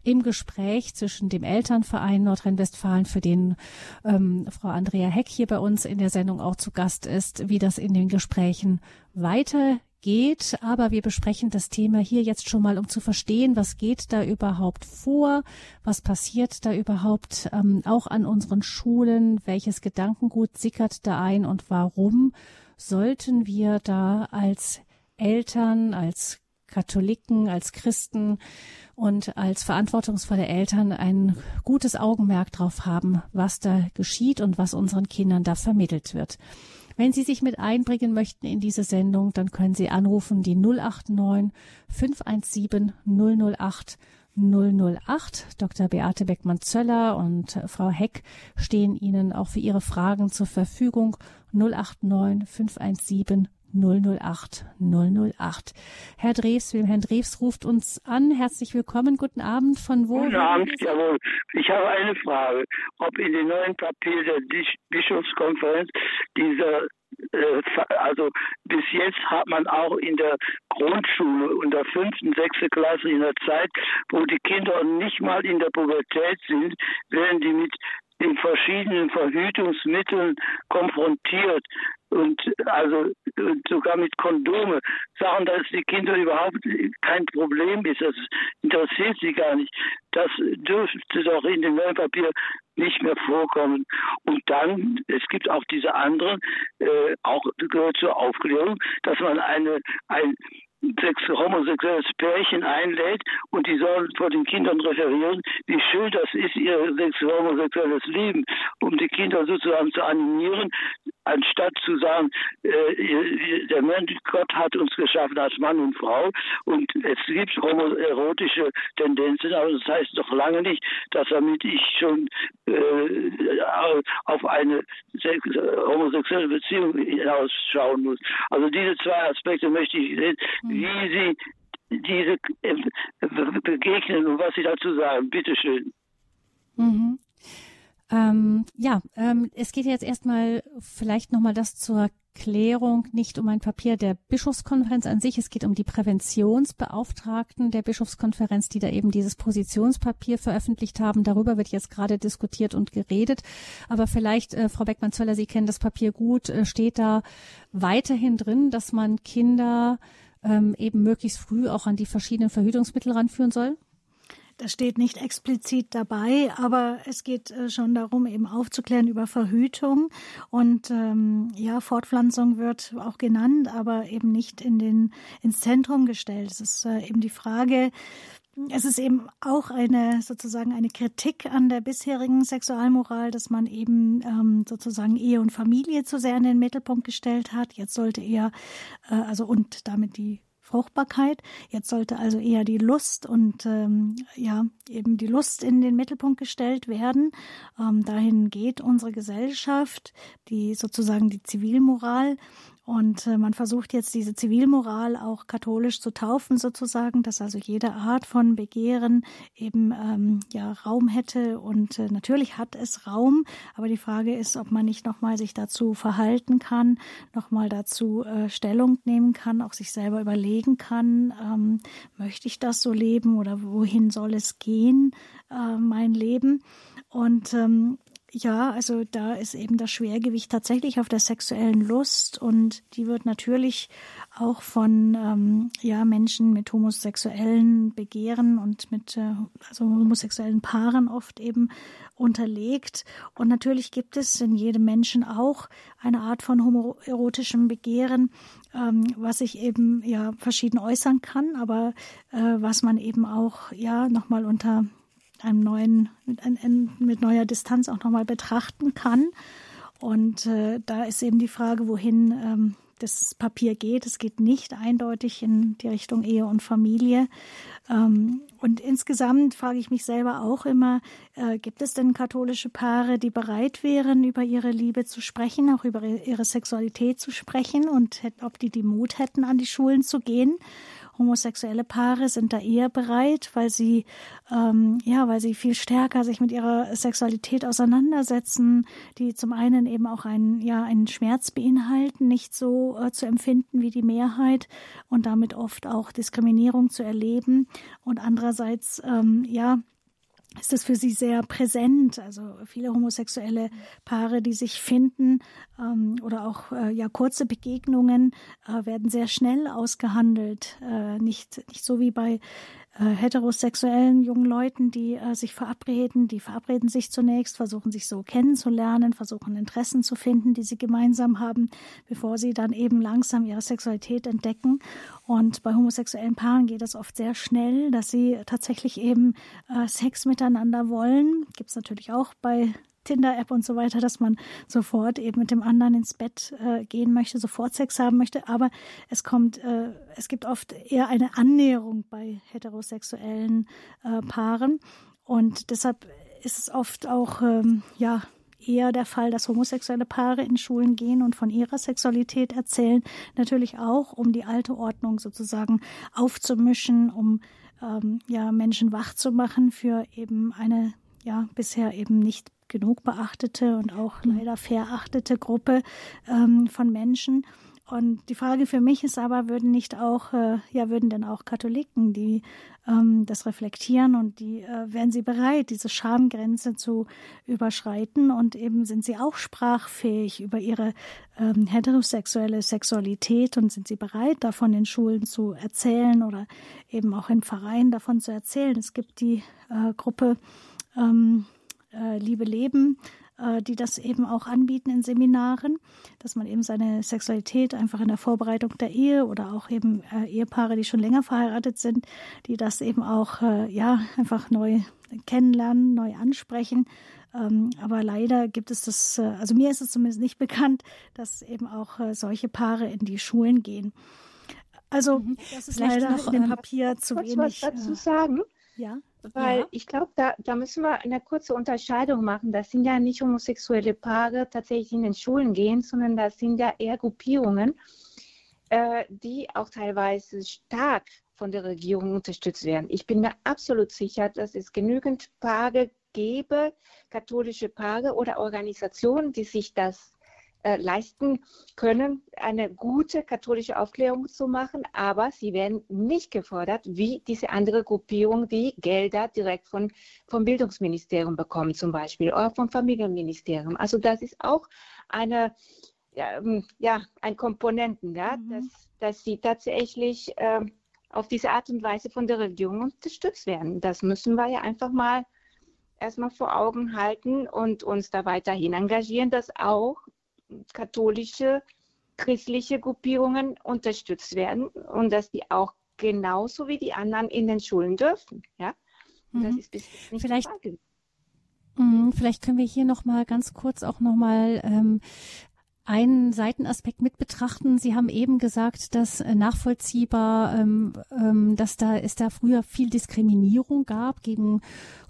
im Gespräch zwischen dem Elternverein Nordrhein-Westfalen, für den ähm, Frau Andrea Heck hier bei uns in der Sendung auch zu Gast ist, wie das in den Gesprächen weiter geht. Aber wir besprechen das Thema hier jetzt schon mal, um zu verstehen, was geht da überhaupt vor, was passiert da überhaupt ähm, auch an unseren Schulen, welches Gedankengut sickert da ein und warum sollten wir da als Eltern, als Katholiken, als Christen und als verantwortungsvolle Eltern ein gutes Augenmerk drauf haben, was da geschieht und was unseren Kindern da vermittelt wird. Wenn Sie sich mit einbringen möchten in diese Sendung, dann können Sie anrufen die 089 517 008 008. Dr. Beate Beckmann-Zöller und Frau Heck stehen Ihnen auch für Ihre Fragen zur Verfügung. 089 517 008 008. Herr Drews, Herrn Drews ruft uns an. Herzlich willkommen. Guten Abend. Von wo? Guten Abend, jawohl. Ich habe eine Frage, ob in den neuen Papier der Bischofskonferenz dieser äh, also bis jetzt hat man auch in der Grundschule und der fünften, sechsten Klasse in der Zeit, wo die Kinder nicht mal in der Pubertät sind, werden die mit den verschiedenen Verhütungsmitteln konfrontiert und also sogar mit Kondome sagen, dass die Kinder überhaupt kein Problem ist. Das interessiert sie gar nicht. Das dürfte doch in dem neuen Papier nicht mehr vorkommen. Und dann, es gibt auch diese anderen, äh, auch gehört zur Aufklärung, dass man eine, ein sechs homosexuelles Pärchen einlädt und die sollen vor den Kindern referieren, wie schön das ist, ihr sechs homosexuelles Leben, um die Kinder sozusagen zu animieren, anstatt zu sagen, äh, der Mensch, Gott hat uns geschaffen als Mann und Frau und es gibt homoerotische Tendenzen, aber das heißt doch lange nicht, dass damit ich schon äh, auf eine homosexuelle Beziehung hinausschauen muss. Also diese zwei Aspekte möchte ich sehen, mhm. wie Sie diese äh, begegnen und was Sie dazu sagen. Bitte schön. Mhm. Ähm, ja, ähm, es geht jetzt erstmal vielleicht nochmal das zur Klärung, nicht um ein Papier der Bischofskonferenz an sich, es geht um die Präventionsbeauftragten der Bischofskonferenz, die da eben dieses Positionspapier veröffentlicht haben. Darüber wird jetzt gerade diskutiert und geredet. Aber vielleicht, äh, Frau Beckmann-Zöller, Sie kennen das Papier gut, äh, steht da weiterhin drin, dass man Kinder ähm, eben möglichst früh auch an die verschiedenen Verhütungsmittel ranführen soll? Das steht nicht explizit dabei, aber es geht äh, schon darum, eben aufzuklären über Verhütung und ähm, ja, Fortpflanzung wird auch genannt, aber eben nicht in den ins Zentrum gestellt. Es ist äh, eben die Frage, es ist eben auch eine sozusagen eine Kritik an der bisherigen Sexualmoral, dass man eben ähm, sozusagen Ehe und Familie zu sehr in den Mittelpunkt gestellt hat. Jetzt sollte eher äh, also und damit die Fruchtbarkeit. Jetzt sollte also eher die Lust und ähm, ja eben die Lust in den Mittelpunkt gestellt werden. Ähm, dahin geht unsere Gesellschaft, die sozusagen die Zivilmoral. Und äh, man versucht jetzt diese Zivilmoral auch katholisch zu taufen sozusagen, dass also jede Art von Begehren eben ähm, ja Raum hätte und äh, natürlich hat es Raum, aber die Frage ist, ob man nicht nochmal sich dazu verhalten kann, nochmal dazu äh, Stellung nehmen kann, auch sich selber überlegen kann, ähm, möchte ich das so leben oder wohin soll es gehen, äh, mein Leben? Und ähm, ja, also da ist eben das Schwergewicht tatsächlich auf der sexuellen Lust und die wird natürlich auch von ähm, ja, Menschen mit homosexuellen Begehren und mit äh, also homosexuellen Paaren oft eben unterlegt. Und natürlich gibt es in jedem Menschen auch eine Art von homoerotischem Begehren, ähm, was sich eben ja verschieden äußern kann, aber äh, was man eben auch ja nochmal unter einem neuen, mit, ein, mit neuer Distanz auch nochmal betrachten kann. Und äh, da ist eben die Frage, wohin ähm, das Papier geht. Es geht nicht eindeutig in die Richtung Ehe und Familie. Ähm, und insgesamt frage ich mich selber auch immer, äh, gibt es denn katholische Paare, die bereit wären, über ihre Liebe zu sprechen, auch über ihre Sexualität zu sprechen und ob die die Mut hätten, an die Schulen zu gehen? Homosexuelle Paare sind da eher bereit, weil sie ähm, ja, weil sie viel stärker sich mit ihrer Sexualität auseinandersetzen, die zum einen eben auch einen ja einen Schmerz beinhalten, nicht so äh, zu empfinden wie die Mehrheit und damit oft auch Diskriminierung zu erleben. Und andererseits ähm, ja ist es für sie sehr präsent. Also viele homosexuelle Paare, die sich finden ähm, oder auch äh, ja kurze Begegnungen äh, werden sehr schnell ausgehandelt. Äh, nicht nicht so wie bei heterosexuellen jungen Leuten, die äh, sich verabreden, die verabreden sich zunächst, versuchen sich so kennenzulernen, versuchen Interessen zu finden, die sie gemeinsam haben, bevor sie dann eben langsam ihre Sexualität entdecken. Und bei homosexuellen Paaren geht es oft sehr schnell, dass sie tatsächlich eben äh, Sex miteinander wollen. Gibt es natürlich auch bei Tinder-App und so weiter, dass man sofort eben mit dem anderen ins Bett äh, gehen möchte, sofort Sex haben möchte. Aber es kommt, äh, es gibt oft eher eine Annäherung bei heterosexuellen äh, Paaren. Und deshalb ist es oft auch, ähm, ja, eher der Fall, dass homosexuelle Paare in Schulen gehen und von ihrer Sexualität erzählen. Natürlich auch, um die alte Ordnung sozusagen aufzumischen, um ähm, ja Menschen wach zu machen für eben eine ja bisher eben nicht genug beachtete und auch mhm. leider verachtete Gruppe ähm, von Menschen. Und die Frage für mich ist aber, würden nicht auch, äh, ja, würden denn auch Katholiken, die ähm, das reflektieren und die, äh, wären sie bereit, diese Schamgrenze zu überschreiten und eben sind sie auch sprachfähig über ihre ähm, heterosexuelle Sexualität und sind sie bereit, davon in Schulen zu erzählen oder eben auch in Vereinen davon zu erzählen. Es gibt die äh, Gruppe, ähm, äh, Liebe Leben, äh, die das eben auch anbieten in Seminaren, dass man eben seine Sexualität einfach in der Vorbereitung der Ehe oder auch eben äh, Ehepaare, die schon länger verheiratet sind, die das eben auch äh, ja einfach neu kennenlernen, neu ansprechen. Ähm, aber leider gibt es das, äh, also mir ist es zumindest nicht bekannt, dass eben auch äh, solche Paare in die Schulen gehen. Also mhm. das ist Vielleicht leider noch in dem Papier zu wenig. was dazu sagen? Ja. Weil ja. ich glaube, da, da müssen wir eine kurze Unterscheidung machen. Das sind ja nicht homosexuelle Paare tatsächlich in den Schulen gehen, sondern das sind ja eher Gruppierungen, äh, die auch teilweise stark von der Regierung unterstützt werden. Ich bin mir absolut sicher, dass es genügend Paare gäbe, katholische Paare oder Organisationen, die sich das äh, leisten können, eine gute katholische Aufklärung zu machen, aber sie werden nicht gefordert, wie diese andere Gruppierung, die Gelder direkt von, vom Bildungsministerium bekommen zum Beispiel oder vom Familienministerium. Also das ist auch eine, ja, ähm, ja ein Komponenten, ja, mhm. dass, dass sie tatsächlich äh, auf diese Art und Weise von der Regierung unterstützt werden. Das müssen wir ja einfach mal erstmal vor Augen halten und uns da weiterhin engagieren, dass auch katholische, christliche Gruppierungen unterstützt werden und dass die auch genauso wie die anderen in den Schulen dürfen. Ja, und das mhm. ist bis jetzt nicht vielleicht, mhm, Vielleicht können wir hier noch mal ganz kurz auch noch mal ähm, einen Seitenaspekt mit betrachten. Sie haben eben gesagt, dass äh, nachvollziehbar, ähm, ähm, dass da es da früher viel Diskriminierung gab gegen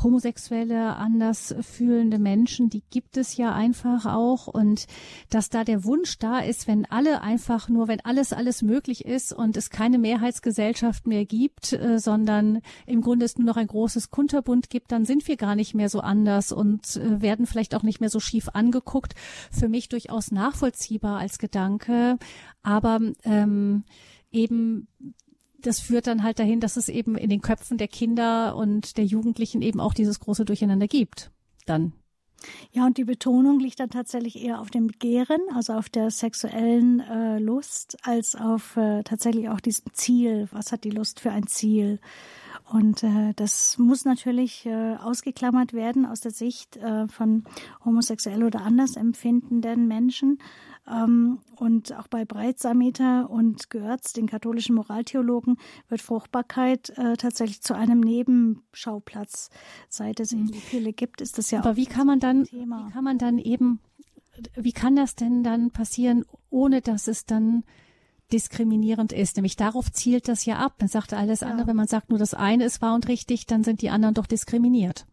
homosexuelle, anders fühlende Menschen. Die gibt es ja einfach auch und dass da der Wunsch da ist, wenn alle einfach nur, wenn alles alles möglich ist und es keine Mehrheitsgesellschaft mehr gibt, äh, sondern im Grunde es nur noch ein großes Kunterbund gibt, dann sind wir gar nicht mehr so anders und äh, werden vielleicht auch nicht mehr so schief angeguckt. Für mich durchaus nachvollziehbar nachvollziehbar als Gedanke, aber ähm, eben das führt dann halt dahin, dass es eben in den Köpfen der Kinder und der Jugendlichen eben auch dieses große Durcheinander gibt. Dann. Ja, und die Betonung liegt dann tatsächlich eher auf dem Begehren, also auf der sexuellen äh, Lust, als auf äh, tatsächlich auch diesem Ziel. Was hat die Lust für ein Ziel? Und äh, das muss natürlich äh, ausgeklammert werden aus der Sicht äh, von homosexuell oder anders empfindenden Menschen. Ähm, und auch bei Breitsameter und Görz, den katholischen Moraltheologen, wird Fruchtbarkeit äh, tatsächlich zu einem Nebenschauplatz. Seit es eben die Pille gibt, ist das ja Aber auch wie kann man dann, Thema. wie kann man dann eben, wie kann das denn dann passieren, ohne dass es dann diskriminierend ist. Nämlich darauf zielt das ja ab. Man sagt alles ja. andere, wenn man sagt, nur das eine ist wahr und richtig, dann sind die anderen doch diskriminiert.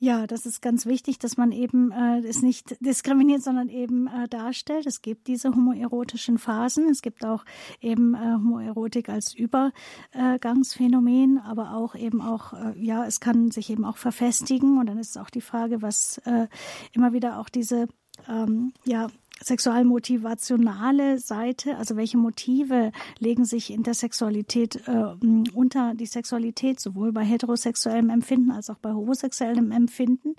Ja, das ist ganz wichtig, dass man eben äh, es nicht diskriminiert, sondern eben äh, darstellt. Es gibt diese homoerotischen Phasen. Es gibt auch eben äh, Homoerotik als Übergangsphänomen, aber auch eben auch, äh, ja, es kann sich eben auch verfestigen. Und dann ist auch die Frage, was äh, immer wieder auch diese ähm, ja, sexualmotivationale Seite, also welche Motive legen sich in der Sexualität äh, unter die Sexualität, sowohl bei heterosexuellem Empfinden als auch bei homosexuellem Empfinden.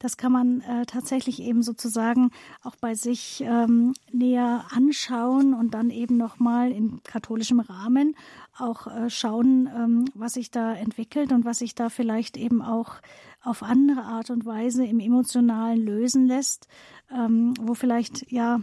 Das kann man äh, tatsächlich eben sozusagen auch bei sich ähm, näher anschauen und dann eben nochmal in katholischem Rahmen auch äh, schauen, ähm, was sich da entwickelt und was sich da vielleicht eben auch auf andere Art und Weise im Emotionalen lösen lässt, ähm, wo vielleicht ja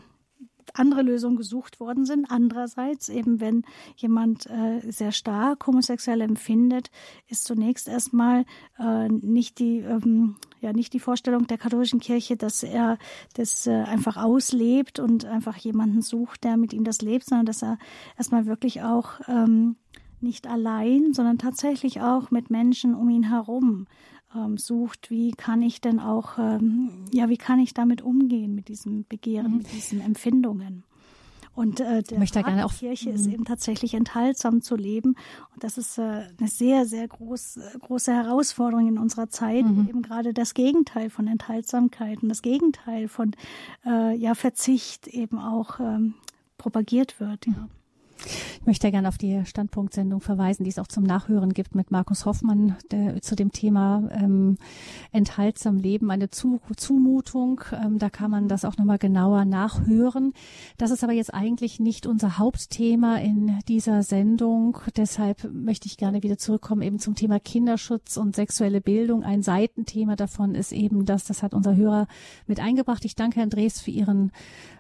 andere Lösungen gesucht worden sind. Andererseits eben, wenn jemand äh, sehr stark homosexuell empfindet, ist zunächst erstmal äh, nicht die ähm, ja nicht die Vorstellung der katholischen Kirche, dass er das äh, einfach auslebt und einfach jemanden sucht, der mit ihm das lebt, sondern dass er erstmal wirklich auch ähm, nicht allein, sondern tatsächlich auch mit Menschen um ihn herum ähm, sucht, wie kann ich denn auch, ähm, ja, wie kann ich damit umgehen, mit diesem Begehren, mhm. mit diesen Empfindungen. Und äh, der möchte gerne auch Kirche ist mhm. eben tatsächlich enthaltsam zu leben. Und das ist äh, eine sehr, sehr groß, große Herausforderung in unserer Zeit, mhm. wo eben gerade das Gegenteil von Enthaltsamkeit und das Gegenteil von äh, ja, Verzicht eben auch ähm, propagiert wird. Ja. Ich möchte gerne auf die Standpunktsendung verweisen, die es auch zum Nachhören gibt mit Markus Hoffmann der, zu dem Thema ähm, enthaltsam Leben, eine zu Zumutung. Ähm, da kann man das auch nochmal genauer nachhören. Das ist aber jetzt eigentlich nicht unser Hauptthema in dieser Sendung. Deshalb möchte ich gerne wieder zurückkommen eben zum Thema Kinderschutz und sexuelle Bildung. Ein Seitenthema davon ist eben das, das hat unser Hörer mit eingebracht. Ich danke Herrn Drees für Ihren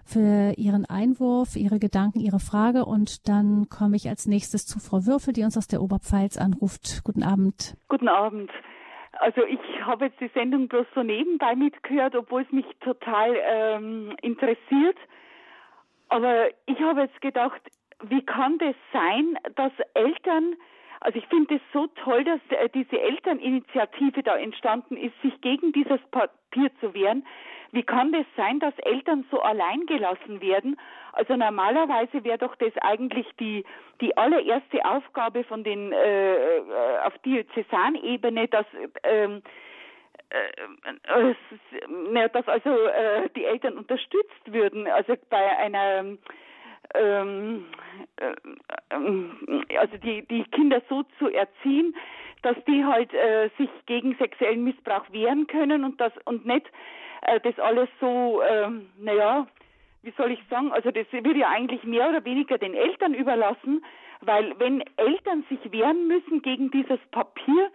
für Ihren Einwurf, Ihre Gedanken, Ihre Frage. Und dann komme ich als nächstes zu Frau Würfel, die uns aus der Oberpfalz anruft. Guten Abend. Guten Abend. Also ich habe jetzt die Sendung bloß so nebenbei mitgehört, obwohl es mich total ähm, interessiert. Aber ich habe jetzt gedacht, wie kann das sein, dass Eltern, also ich finde es so toll, dass äh, diese Elterninitiative da entstanden ist, sich gegen dieses Papier zu wehren, wie kann das sein, dass Eltern so allein gelassen werden? Also normalerweise wäre doch das eigentlich die, die allererste Aufgabe von den äh, äh auf Diözesanebene, dass ähm, äh, äh, dass also äh, die Eltern unterstützt würden, also bei einer ähm, äh, also die die Kinder so zu erziehen, dass die halt äh, sich gegen sexuellen Missbrauch wehren können und das und nicht äh, das alles so, äh, naja, wie soll ich sagen, also das wird ja eigentlich mehr oder weniger den Eltern überlassen, weil wenn Eltern sich wehren müssen gegen dieses Papier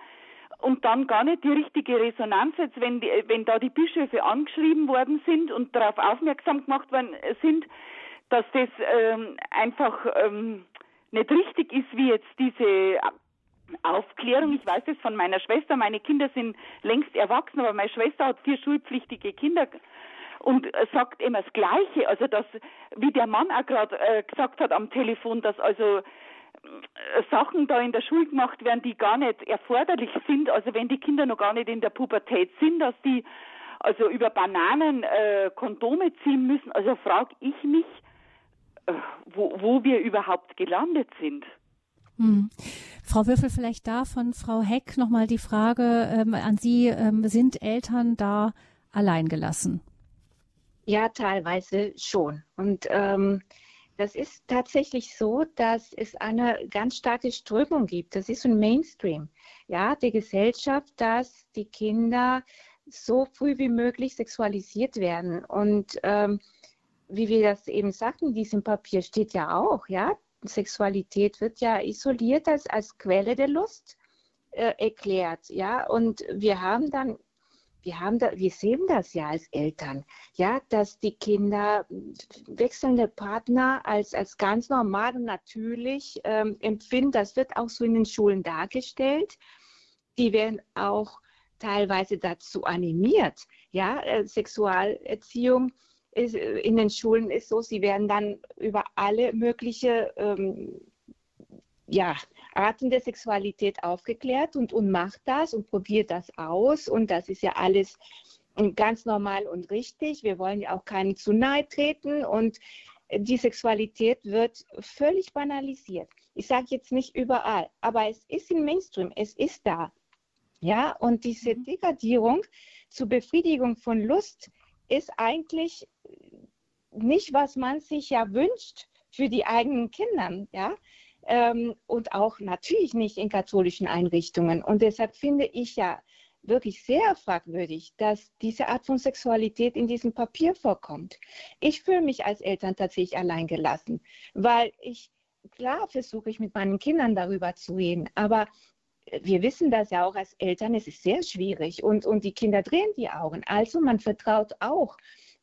und dann gar nicht die richtige Resonanz jetzt, wenn, die, wenn da die Bischöfe angeschrieben worden sind und darauf aufmerksam gemacht worden sind, dass das ähm, einfach ähm, nicht richtig ist, wie jetzt diese Aufklärung. Ich weiß es von meiner Schwester. Meine Kinder sind längst erwachsen, aber meine Schwester hat vier schulpflichtige Kinder und sagt immer das Gleiche. Also dass, wie der Mann auch gerade äh, gesagt hat am Telefon, dass also äh, Sachen da in der Schule gemacht werden, die gar nicht erforderlich sind. Also wenn die Kinder noch gar nicht in der Pubertät sind, dass die also über Bananen äh, Kondome ziehen müssen. Also frage ich mich, äh, wo, wo wir überhaupt gelandet sind. Hm. Frau Würfel, vielleicht da von Frau Heck nochmal die Frage ähm, an Sie. Ähm, sind Eltern da alleingelassen? Ja, teilweise schon. Und ähm, das ist tatsächlich so, dass es eine ganz starke Strömung gibt. Das ist ein Mainstream ja, der Gesellschaft, dass die Kinder so früh wie möglich sexualisiert werden. Und ähm, wie wir das eben sagten, in diesem Papier steht ja auch, ja, Sexualität wird ja isoliert als, als Quelle der Lust äh, erklärt, ja, und wir haben dann wir haben da, wir sehen das ja als Eltern, ja, dass die Kinder wechselnde Partner als, als ganz normal und natürlich ähm, empfinden. Das wird auch so in den Schulen dargestellt. Die werden auch teilweise dazu animiert, ja, äh, Sexualerziehung in den Schulen ist so, sie werden dann über alle mögliche ähm, ja, Arten der Sexualität aufgeklärt und, und macht das und probiert das aus. Und das ist ja alles ganz normal und richtig. Wir wollen ja auch keinen zu nahe treten und die Sexualität wird völlig banalisiert. Ich sage jetzt nicht überall, aber es ist im Mainstream, es ist da. Ja, und diese mhm. Degradierung zur Befriedigung von Lust ist eigentlich nicht, was man sich ja wünscht für die eigenen Kinder, ja. Ähm, und auch natürlich nicht in katholischen Einrichtungen. Und deshalb finde ich ja wirklich sehr fragwürdig, dass diese Art von Sexualität in diesem Papier vorkommt. Ich fühle mich als Eltern tatsächlich alleingelassen, weil ich, klar versuche ich mit meinen Kindern darüber zu reden, aber wir wissen das ja auch als Eltern, es ist sehr schwierig und, und die Kinder drehen die Augen. Also man vertraut auch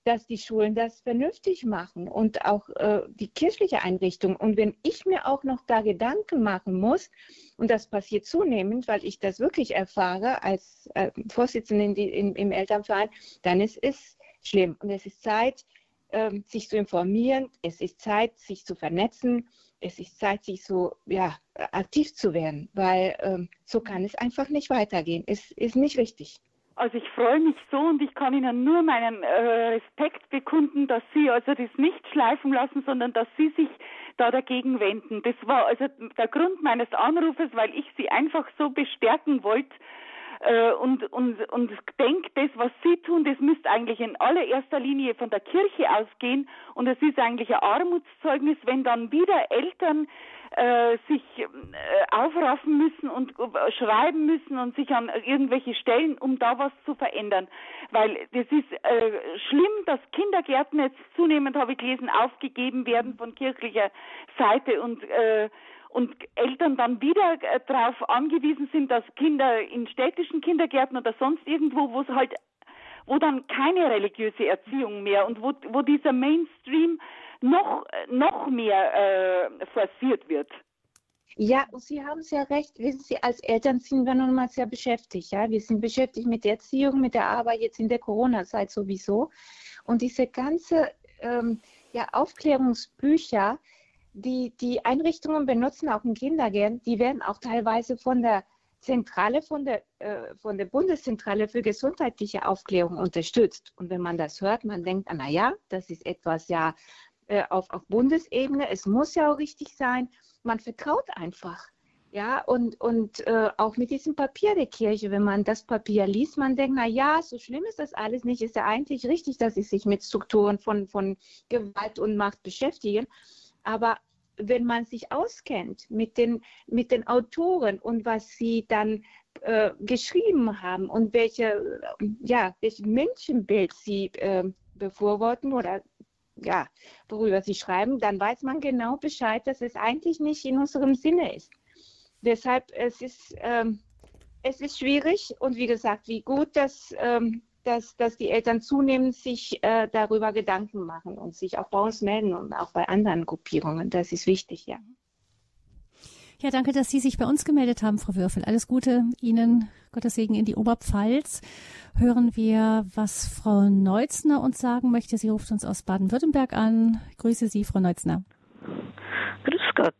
dass die Schulen das vernünftig machen und auch äh, die kirchliche Einrichtung. Und wenn ich mir auch noch da Gedanken machen muss, und das passiert zunehmend, weil ich das wirklich erfahre als äh, Vorsitzende in die, in, im Elternverein, dann ist es schlimm. Und es ist Zeit, äh, sich zu informieren, es ist Zeit, sich zu vernetzen, es ist Zeit, sich so ja, aktiv zu werden, weil ähm, so kann es einfach nicht weitergehen. Es ist nicht richtig. Also ich freue mich so und ich kann Ihnen nur meinen äh, Respekt bekunden, dass Sie also das nicht schleifen lassen, sondern dass Sie sich da dagegen wenden. Das war also der Grund meines Anrufes, weil ich Sie einfach so bestärken wollte äh, und und und denke, das was Sie tun, das müsste eigentlich in allererster Linie von der Kirche ausgehen und es ist eigentlich ein Armutszeugnis, wenn dann wieder Eltern äh, sich äh, aufraffen müssen und äh, schreiben müssen und sich an irgendwelche Stellen, um da was zu verändern. Weil das ist äh, schlimm, dass Kindergärten jetzt zunehmend, habe ich gelesen, aufgegeben werden von kirchlicher Seite und äh, und Eltern dann wieder äh, darauf angewiesen sind, dass Kinder in städtischen Kindergärten oder sonst irgendwo, wo es halt wo dann keine religiöse Erziehung mehr und wo, wo dieser Mainstream noch, noch mehr äh, forciert wird. Ja, Sie haben sehr recht. Wissen Sie, als Eltern sind wir nun mal sehr beschäftigt. Ja? Wir sind beschäftigt mit der Erziehung, mit der Arbeit, jetzt in der Corona-Zeit sowieso. Und diese ganze ähm, ja, Aufklärungsbücher, die die Einrichtungen benutzen, auch in Kindergärten, die werden auch teilweise von der Zentrale, von der, äh, von der Bundeszentrale für gesundheitliche Aufklärung unterstützt. Und wenn man das hört, man denkt, ah, na ja, das ist etwas ja äh, auf, auf Bundesebene. Es muss ja auch richtig sein. Man vertraut einfach. Ja, und, und äh, auch mit diesem Papier der Kirche, wenn man das Papier liest, man denkt, na ja, so schlimm ist das alles nicht. Ist ja eigentlich richtig, dass sie sich mit Strukturen von, von Gewalt und Macht beschäftigen. Aber wenn man sich auskennt mit den, mit den Autoren und was sie dann äh, geschrieben haben und welche, ja, welches Menschenbild sie äh, befürworten oder ja, worüber sie schreiben, dann weiß man genau Bescheid, dass es eigentlich nicht in unserem Sinne ist. Deshalb es ist ähm, es ist schwierig und wie gesagt, wie gut, dass, ähm, dass, dass die Eltern zunehmend sich äh, darüber Gedanken machen und sich auch bei uns melden und auch bei anderen Gruppierungen. Das ist wichtig, ja. Ja, danke, dass Sie sich bei uns gemeldet haben, Frau Würfel. Alles Gute Ihnen. Gottes Segen in die Oberpfalz. Hören wir, was Frau Neutzner uns sagen möchte. Sie ruft uns aus Baden-Württemberg an. grüße Sie, Frau Neutzner. Grüß Gott.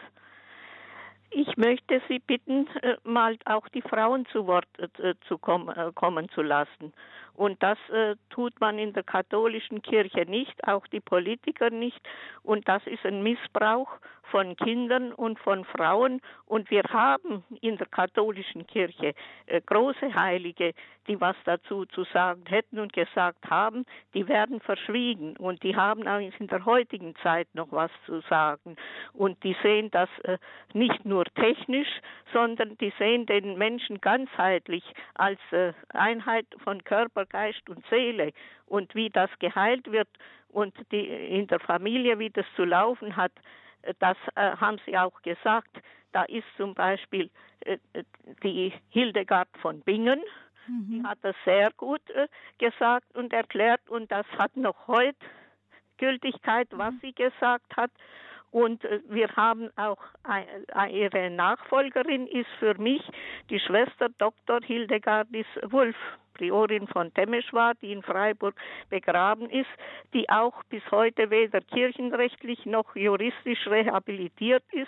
Ich möchte Sie bitten, äh, mal auch die Frauen zu Wort äh, zu äh, kommen zu lassen. Und das äh, tut man in der katholischen Kirche nicht, auch die Politiker nicht. Und das ist ein Missbrauch von Kindern und von Frauen. Und wir haben in der katholischen Kirche äh, große Heilige, die was dazu zu sagen hätten und gesagt haben, die werden verschwiegen. Und die haben eigentlich in der heutigen Zeit noch was zu sagen. Und die sehen das äh, nicht nur technisch, sondern die sehen den Menschen ganzheitlich als äh, Einheit von Körper, Geist und Seele und wie das geheilt wird und die, in der Familie, wie das zu laufen hat, das äh, haben Sie auch gesagt. Da ist zum Beispiel äh, die Hildegard von Bingen, mhm. die hat das sehr gut äh, gesagt und erklärt und das hat noch heute Gültigkeit, was mhm. sie gesagt hat. Und äh, wir haben auch ihre Nachfolgerin ist für mich die Schwester Dr. Hildegardis Wulf, Priorin von Temeschwar, die in Freiburg begraben ist, die auch bis heute weder kirchenrechtlich noch juristisch rehabilitiert ist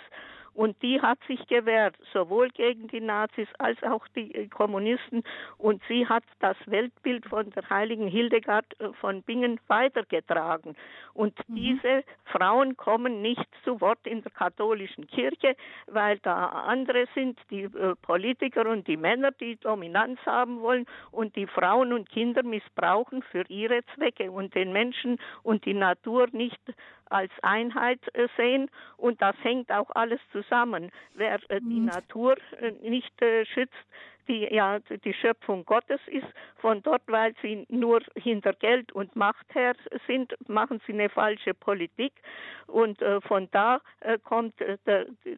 Und die hat sich gewehrt, sowohl gegen die Nazis als auch die äh, Kommunisten. Und sie hat das Weltbild von der heiligen Hildegard äh, von Bingen weitergetragen. Und mhm. diese Frauen kommen nicht zu Wort in der katholischen Kirche, weil da andere sind, die äh, Politiker und die Männer, die Dominanz haben wollen und die Frauen und Kinder missbrauchen für ihre Zwecke und den Menschen und die Natur nicht als Einheit sehen und das hängt auch alles zusammen. Wer äh, die mhm. Natur äh, nicht schützt, die ja die Schöpfung Gottes ist. Von dort, weil sie nur hinter Geld und Macht her sind, machen sie eine falsche Politik. Und äh, von da äh, kommt, äh,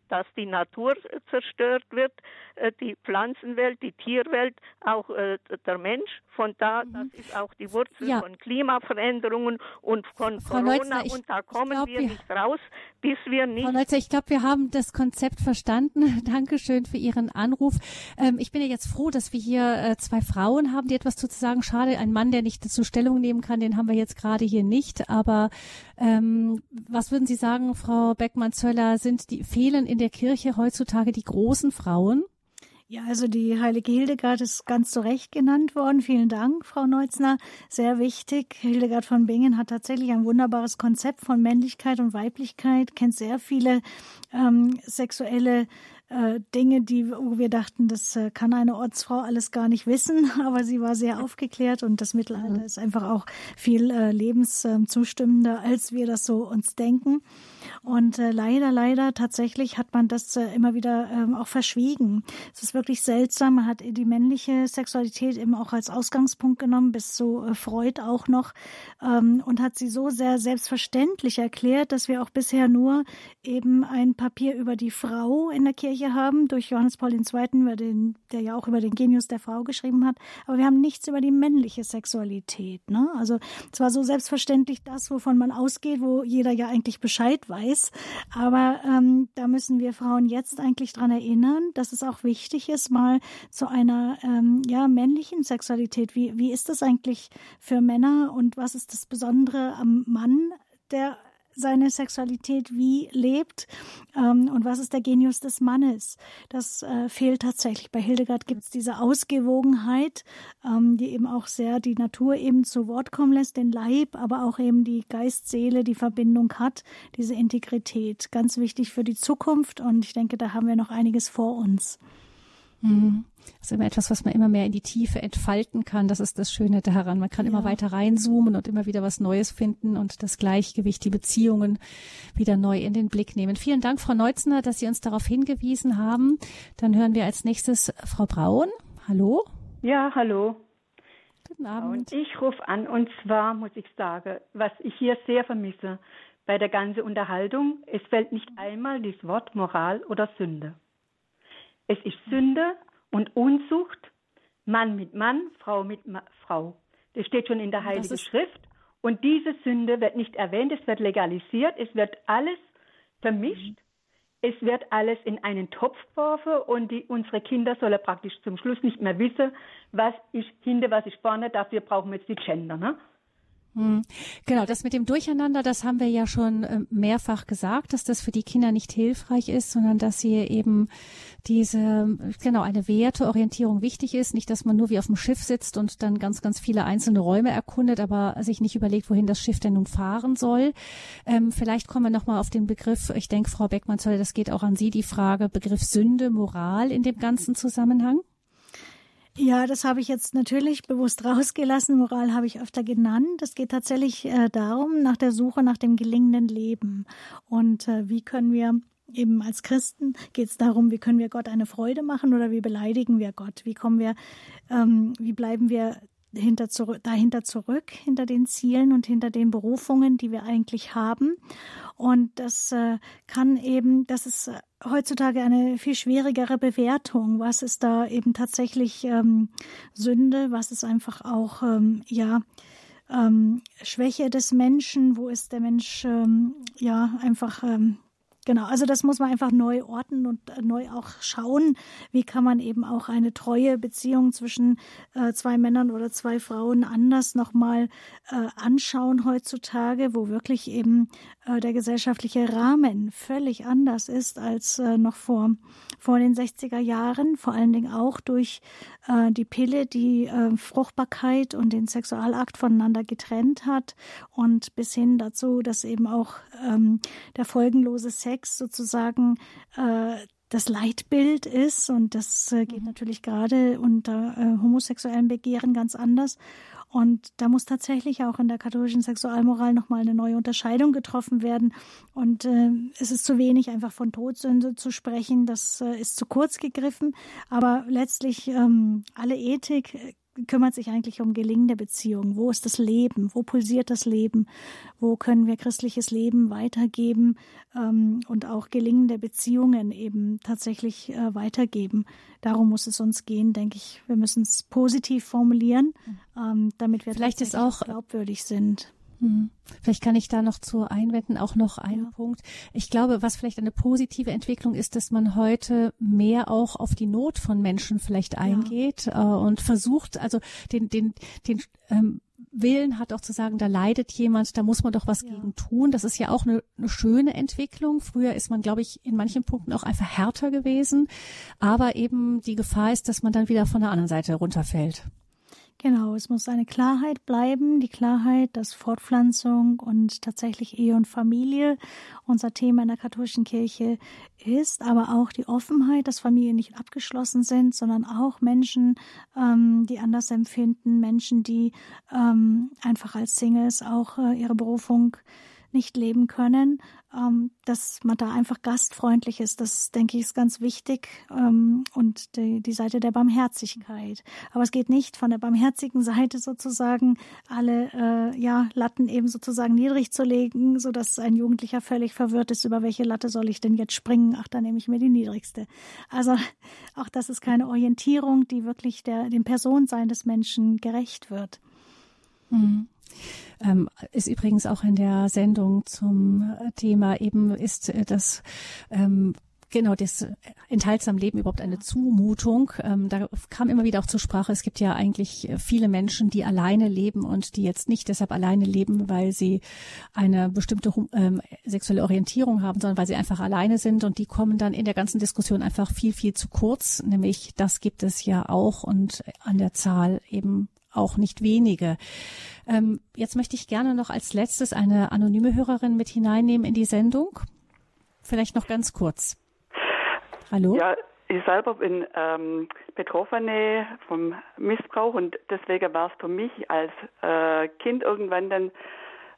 dass die Natur zerstört wird, äh, die Pflanzenwelt, die Tierwelt, auch äh, der Mensch. Von da, mhm. das ist auch die Wurzel ja. von Klimaveränderungen und von Frau Corona. Neuzner, ich, und da kommen glaub, wir nicht raus, bis wir nicht. Frau Neutzer, ich glaube, wir haben das Konzept verstanden. [LAUGHS] Dankeschön für Ihren Anruf. Ähm, ich bin ja jetzt froh, dass wir hier äh, zwei Frauen haben, die etwas zu sagen. Schade, ein Mann, der nicht dazu Stellung nehmen kann, den haben wir jetzt gerade hier nicht. Aber ähm, was würden Sie sagen, Frau Beckmann-Zöller, sind die fehlen in der Kirche heutzutage die großen Frauen? Ja, also die heilige Hildegard ist ganz zu Recht genannt worden. Vielen Dank, Frau Neutzner. Sehr wichtig. Hildegard von Bingen hat tatsächlich ein wunderbares Konzept von Männlichkeit und Weiblichkeit, kennt sehr viele ähm, sexuelle äh, Dinge, die wo wir dachten, das äh, kann eine Ortsfrau alles gar nicht wissen, [LAUGHS] aber sie war sehr aufgeklärt und das Mittelalter mhm. ist einfach auch viel äh, lebenszustimmender, als wir das so uns denken. Und äh, leider, leider tatsächlich hat man das äh, immer wieder ähm, auch verschwiegen. Es ist wirklich seltsam. Man hat die männliche Sexualität eben auch als Ausgangspunkt genommen, bis zu äh, Freud auch noch, ähm, und hat sie so sehr selbstverständlich erklärt, dass wir auch bisher nur eben ein Papier über die Frau in der Kirche haben, durch Johannes Paul II., über den, der ja auch über den Genius der Frau geschrieben hat. Aber wir haben nichts über die männliche Sexualität. Ne? Also es war so selbstverständlich das, wovon man ausgeht, wo jeder ja eigentlich Bescheid weiß weiß. Aber ähm, da müssen wir Frauen jetzt eigentlich dran erinnern, dass es auch wichtig ist, mal zu einer ähm, ja, männlichen Sexualität. Wie, wie ist das eigentlich für Männer und was ist das Besondere am Mann, der seine Sexualität wie lebt ähm, und was ist der Genius des Mannes. Das äh, fehlt tatsächlich. Bei Hildegard gibt es diese Ausgewogenheit, ähm, die eben auch sehr die Natur eben zu Wort kommen lässt, den Leib, aber auch eben die Geist-Seele, die Verbindung hat, diese Integrität. Ganz wichtig für die Zukunft und ich denke, da haben wir noch einiges vor uns. Mhm. Das ist immer etwas, was man immer mehr in die Tiefe entfalten kann. Das ist das Schöne daran. Man kann ja. immer weiter reinzoomen und immer wieder was Neues finden und das Gleichgewicht, die Beziehungen wieder neu in den Blick nehmen. Vielen Dank, Frau Neutzner, dass Sie uns darauf hingewiesen haben. Dann hören wir als nächstes Frau Braun. Hallo. Ja, hallo. Guten Abend. Und ich rufe an und zwar muss ich sagen, was ich hier sehr vermisse bei der ganzen Unterhaltung, es fällt nicht einmal das Wort Moral oder Sünde. Es ist Sünde und Unzucht, Mann mit Mann, Frau mit Ma Frau. Das steht schon in der Heiligen Schrift. Und diese Sünde wird nicht erwähnt, es wird legalisiert, es wird alles vermischt, es wird alles in einen Topf geworfen und die, unsere Kinder sollen praktisch zum Schluss nicht mehr wissen, was ist hinter, was ist vorne, dafür brauchen wir jetzt die Gender. Ne? Hm. Genau, das mit dem Durcheinander, das haben wir ja schon äh, mehrfach gesagt, dass das für die Kinder nicht hilfreich ist, sondern dass sie eben diese, genau, eine Werteorientierung wichtig ist. Nicht, dass man nur wie auf dem Schiff sitzt und dann ganz, ganz viele einzelne Räume erkundet, aber sich nicht überlegt, wohin das Schiff denn nun fahren soll. Ähm, vielleicht kommen wir nochmal auf den Begriff, ich denke, Frau Beckmann, das geht auch an Sie, die Frage, Begriff Sünde, Moral in dem ganzen Zusammenhang. Ja, das habe ich jetzt natürlich bewusst rausgelassen. Moral habe ich öfter genannt. Es geht tatsächlich äh, darum, nach der Suche nach dem gelingenden Leben. Und äh, wie können wir eben als Christen geht es darum, wie können wir Gott eine Freude machen oder wie beleidigen wir Gott? Wie kommen wir, ähm, wie bleiben wir hinter zurück, dahinter zurück, hinter den Zielen und hinter den Berufungen, die wir eigentlich haben? Und das äh, kann eben, das ist äh, heutzutage eine viel schwierigere Bewertung. Was ist da eben tatsächlich ähm, Sünde? Was ist einfach auch, ähm, ja, ähm, Schwäche des Menschen? Wo ist der Mensch, ähm, ja, einfach, ähm, Genau, also das muss man einfach neu orten und äh, neu auch schauen, wie kann man eben auch eine treue Beziehung zwischen äh, zwei Männern oder zwei Frauen anders nochmal äh, anschauen heutzutage, wo wirklich eben äh, der gesellschaftliche Rahmen völlig anders ist als äh, noch vor, vor den 60er Jahren, vor allen Dingen auch durch äh, die Pille, die äh, Fruchtbarkeit und den Sexualakt voneinander getrennt hat und bis hin dazu, dass eben auch ähm, der folgenlose Sex sozusagen äh, das Leitbild ist und das äh, geht mhm. natürlich gerade unter äh, homosexuellen Begehren ganz anders. Und da muss tatsächlich auch in der katholischen Sexualmoral nochmal eine neue Unterscheidung getroffen werden. Und äh, es ist zu wenig, einfach von Todsünde zu sprechen. Das äh, ist zu kurz gegriffen. Aber letztlich ähm, alle Ethik kümmert sich eigentlich um gelingende Beziehungen. Wo ist das Leben? Wo pulsiert das Leben? Wo können wir christliches Leben weitergeben ähm, und auch gelingende Beziehungen eben tatsächlich äh, weitergeben? Darum muss es uns gehen, denke ich. Wir müssen es positiv formulieren, mhm. ähm, damit wir Vielleicht ist auch glaubwürdig sind. Hm. Vielleicht kann ich da noch zu einwenden, auch noch einen ja. Punkt. Ich glaube, was vielleicht eine positive Entwicklung ist, dass man heute mehr auch auf die Not von Menschen vielleicht eingeht ja. äh, und versucht, also den, den, den ähm, Willen hat auch zu sagen, da leidet jemand, da muss man doch was ja. gegen tun. Das ist ja auch eine, eine schöne Entwicklung. Früher ist man, glaube ich, in manchen Punkten auch einfach härter gewesen. Aber eben die Gefahr ist, dass man dann wieder von der anderen Seite runterfällt. Genau, es muss eine Klarheit bleiben, die Klarheit, dass Fortpflanzung und tatsächlich Ehe und Familie unser Thema in der katholischen Kirche ist, aber auch die Offenheit, dass Familien nicht abgeschlossen sind, sondern auch Menschen, ähm, die anders empfinden, Menschen, die ähm, einfach als Singles auch äh, ihre Berufung nicht leben können, ähm, dass man da einfach gastfreundlich ist. Das, denke ich, ist ganz wichtig. Ähm, und die, die Seite der Barmherzigkeit. Aber es geht nicht von der barmherzigen Seite sozusagen alle äh, ja, Latten eben sozusagen niedrig zu legen, sodass ein Jugendlicher völlig verwirrt ist, über welche Latte soll ich denn jetzt springen? Ach, dann nehme ich mir die niedrigste. Also auch das ist keine Orientierung, die wirklich der, dem Personensein des Menschen gerecht wird. Mhm. Ähm, ist übrigens auch in der Sendung zum äh, Thema eben ist äh, das ähm, Genau, das enthaltsam Leben überhaupt eine Zumutung. Ähm, da kam immer wieder auch zur Sprache, es gibt ja eigentlich viele Menschen, die alleine leben und die jetzt nicht deshalb alleine leben, weil sie eine bestimmte ähm, sexuelle Orientierung haben, sondern weil sie einfach alleine sind und die kommen dann in der ganzen Diskussion einfach viel, viel zu kurz. Nämlich, das gibt es ja auch und an der Zahl eben auch nicht wenige. Ähm, jetzt möchte ich gerne noch als letztes eine anonyme Hörerin mit hineinnehmen in die Sendung. Vielleicht noch ganz kurz. Hallo? Ja, ich selber bin ähm, Betroffene vom Missbrauch und deswegen war es für mich als äh, Kind irgendwann dann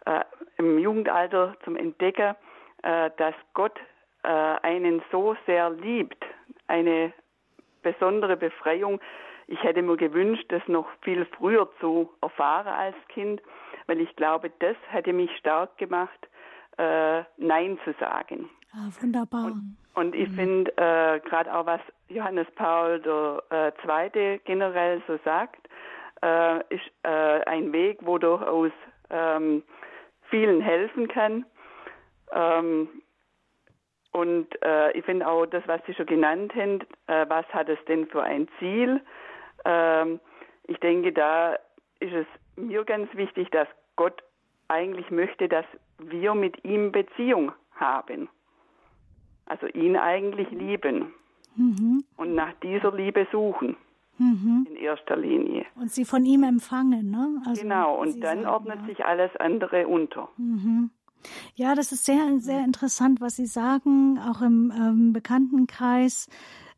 äh, im Jugendalter zum Entdecken, äh, dass Gott äh, einen so sehr liebt, eine besondere Befreiung, ich hätte mir gewünscht, das noch viel früher zu erfahren als Kind, weil ich glaube, das hätte mich stark gemacht, äh, Nein zu sagen. Ah, wunderbar. Und, und ich mhm. finde äh, gerade auch, was Johannes Paul der äh, Zweite generell so sagt, äh, ist äh, ein Weg, wo durchaus ähm, vielen helfen kann. Ähm, und äh, ich finde auch das, was Sie schon genannt haben, äh, was hat es denn für ein Ziel? Ähm, ich denke, da ist es mir ganz wichtig, dass Gott eigentlich möchte, dass wir mit ihm Beziehung haben. Also ihn eigentlich lieben mhm. und nach dieser Liebe suchen. Mhm. In erster Linie. Und sie von ihm empfangen, ne? Also genau, und dann sagen, ordnet ja. sich alles andere unter. Mhm. Ja, das ist sehr, sehr interessant, was Sie sagen, auch im ähm, Bekanntenkreis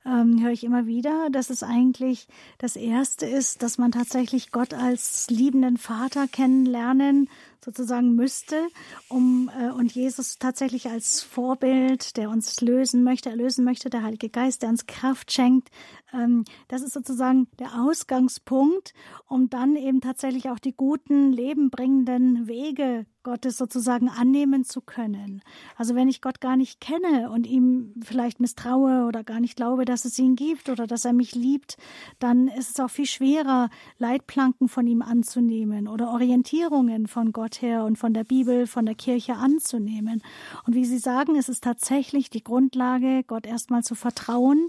ähm, höre ich immer wieder, dass es eigentlich das Erste ist, dass man tatsächlich Gott als liebenden Vater kennenlernen sozusagen müsste, um äh, und Jesus tatsächlich als Vorbild, der uns lösen möchte, erlösen möchte, der Heilige Geist, der uns Kraft schenkt. Ähm, das ist sozusagen der Ausgangspunkt, um dann eben tatsächlich auch die guten, lebenbringenden Wege Gottes sozusagen annehmen zu können. Also wenn ich Gott gar nicht kenne und ihm vielleicht misstraue oder gar nicht glaube, dass es ihn gibt oder dass er mich liebt, dann ist es auch viel schwerer, Leitplanken von ihm anzunehmen oder Orientierungen von Gott her und von der Bibel, von der Kirche anzunehmen. Und wie Sie sagen, ist es tatsächlich die Grundlage, Gott erstmal zu vertrauen.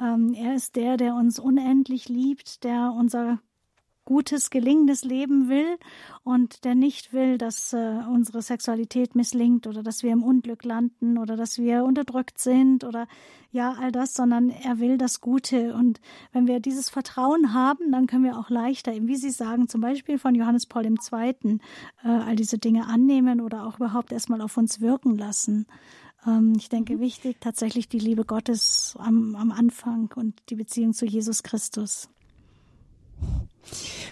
Ähm, er ist der, der uns unendlich liebt, der unser gutes, gelingendes Leben will und der nicht will, dass äh, unsere Sexualität misslingt oder dass wir im Unglück landen oder dass wir unterdrückt sind oder ja, all das, sondern er will das Gute. Und wenn wir dieses Vertrauen haben, dann können wir auch leichter, wie Sie sagen, zum Beispiel von Johannes Paul II., äh, all diese Dinge annehmen oder auch überhaupt erstmal auf uns wirken lassen. Ähm, ich denke, mhm. wichtig tatsächlich die Liebe Gottes am, am Anfang und die Beziehung zu Jesus Christus.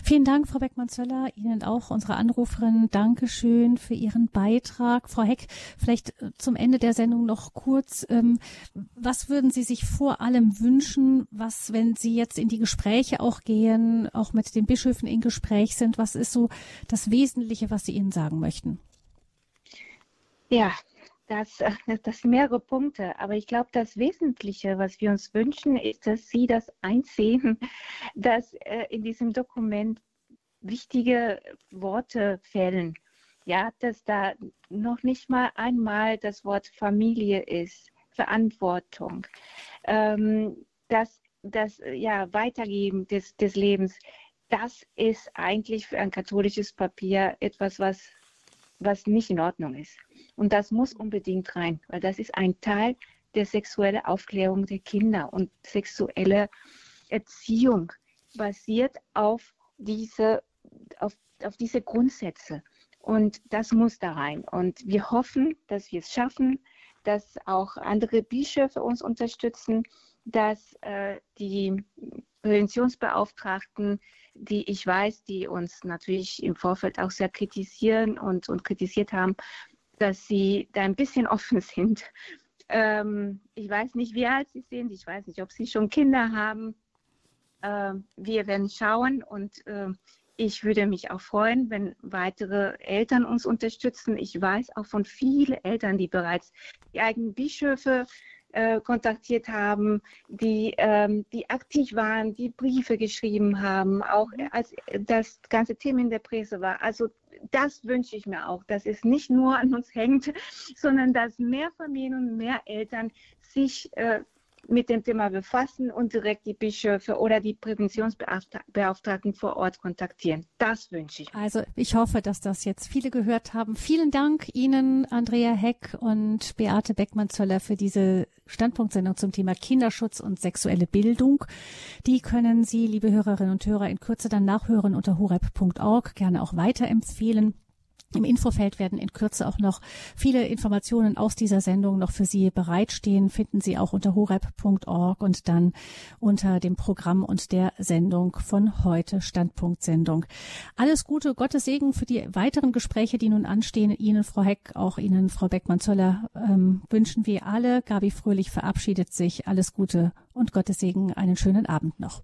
Vielen Dank, Frau Beckmann-Zöller. Ihnen auch, unsere Anruferin. Dankeschön für Ihren Beitrag. Frau Heck, vielleicht äh, zum Ende der Sendung noch kurz. Ähm, was würden Sie sich vor allem wünschen, was, wenn Sie jetzt in die Gespräche auch gehen, auch mit den Bischöfen in Gespräch sind, was ist so das Wesentliche, was Sie ihnen sagen möchten? Ja, das, äh, das sind mehrere Punkte, aber ich glaube, das Wesentliche, was wir uns wünschen, ist, dass Sie das einsehen, [LAUGHS] dass äh, in diesem Dokument wichtige Worte fällen. Ja, dass da noch nicht mal einmal das Wort Familie ist, Verantwortung, ähm, das, das ja, Weitergeben des, des Lebens. Das ist eigentlich für ein katholisches Papier etwas, was, was nicht in Ordnung ist. Und das muss unbedingt rein, weil das ist ein Teil der sexuellen Aufklärung der Kinder und sexuelle Erziehung basiert auf diese, auf, auf diese Grundsätze. Und das muss da rein. Und wir hoffen, dass wir es schaffen, dass auch andere Bischöfe uns unterstützen, dass äh, die Präventionsbeauftragten, die ich weiß, die uns natürlich im Vorfeld auch sehr kritisieren und, und kritisiert haben, dass sie da ein bisschen offen [LAUGHS] sind. Ähm, ich weiß nicht, wie alt sie sind. Ich weiß nicht, ob sie schon Kinder haben. Äh, wir werden schauen und äh, ich würde mich auch freuen, wenn weitere Eltern uns unterstützen. Ich weiß auch von vielen Eltern, die bereits die eigenen Bischöfe äh, kontaktiert haben, die, ähm, die aktiv waren, die Briefe geschrieben haben, auch mhm. als das ganze Thema in der Presse war. Also das wünsche ich mir auch, dass es nicht nur an uns hängt, [LAUGHS] sondern dass mehr Familien und mehr Eltern sich äh, mit dem Thema befassen und direkt die Bischöfe oder die Präventionsbeauftragten vor Ort kontaktieren. Das wünsche ich. Also ich hoffe, dass das jetzt viele gehört haben. Vielen Dank Ihnen, Andrea Heck und Beate Beckmann-Zöller, für diese Standpunktsendung zum Thema Kinderschutz und sexuelle Bildung. Die können Sie, liebe Hörerinnen und Hörer, in Kürze dann nachhören unter horep.org, gerne auch weiterempfehlen. Im Infofeld werden in Kürze auch noch viele Informationen aus dieser Sendung noch für Sie bereitstehen. Finden Sie auch unter horeb.org und dann unter dem Programm und der Sendung von heute, Standpunktsendung. Alles Gute, Gottes Segen für die weiteren Gespräche, die nun anstehen. Ihnen, Frau Heck, auch Ihnen, Frau Beckmann-Zöller, ähm, wünschen wir alle. Gabi Fröhlich verabschiedet sich. Alles Gute und Gottes Segen. Einen schönen Abend noch.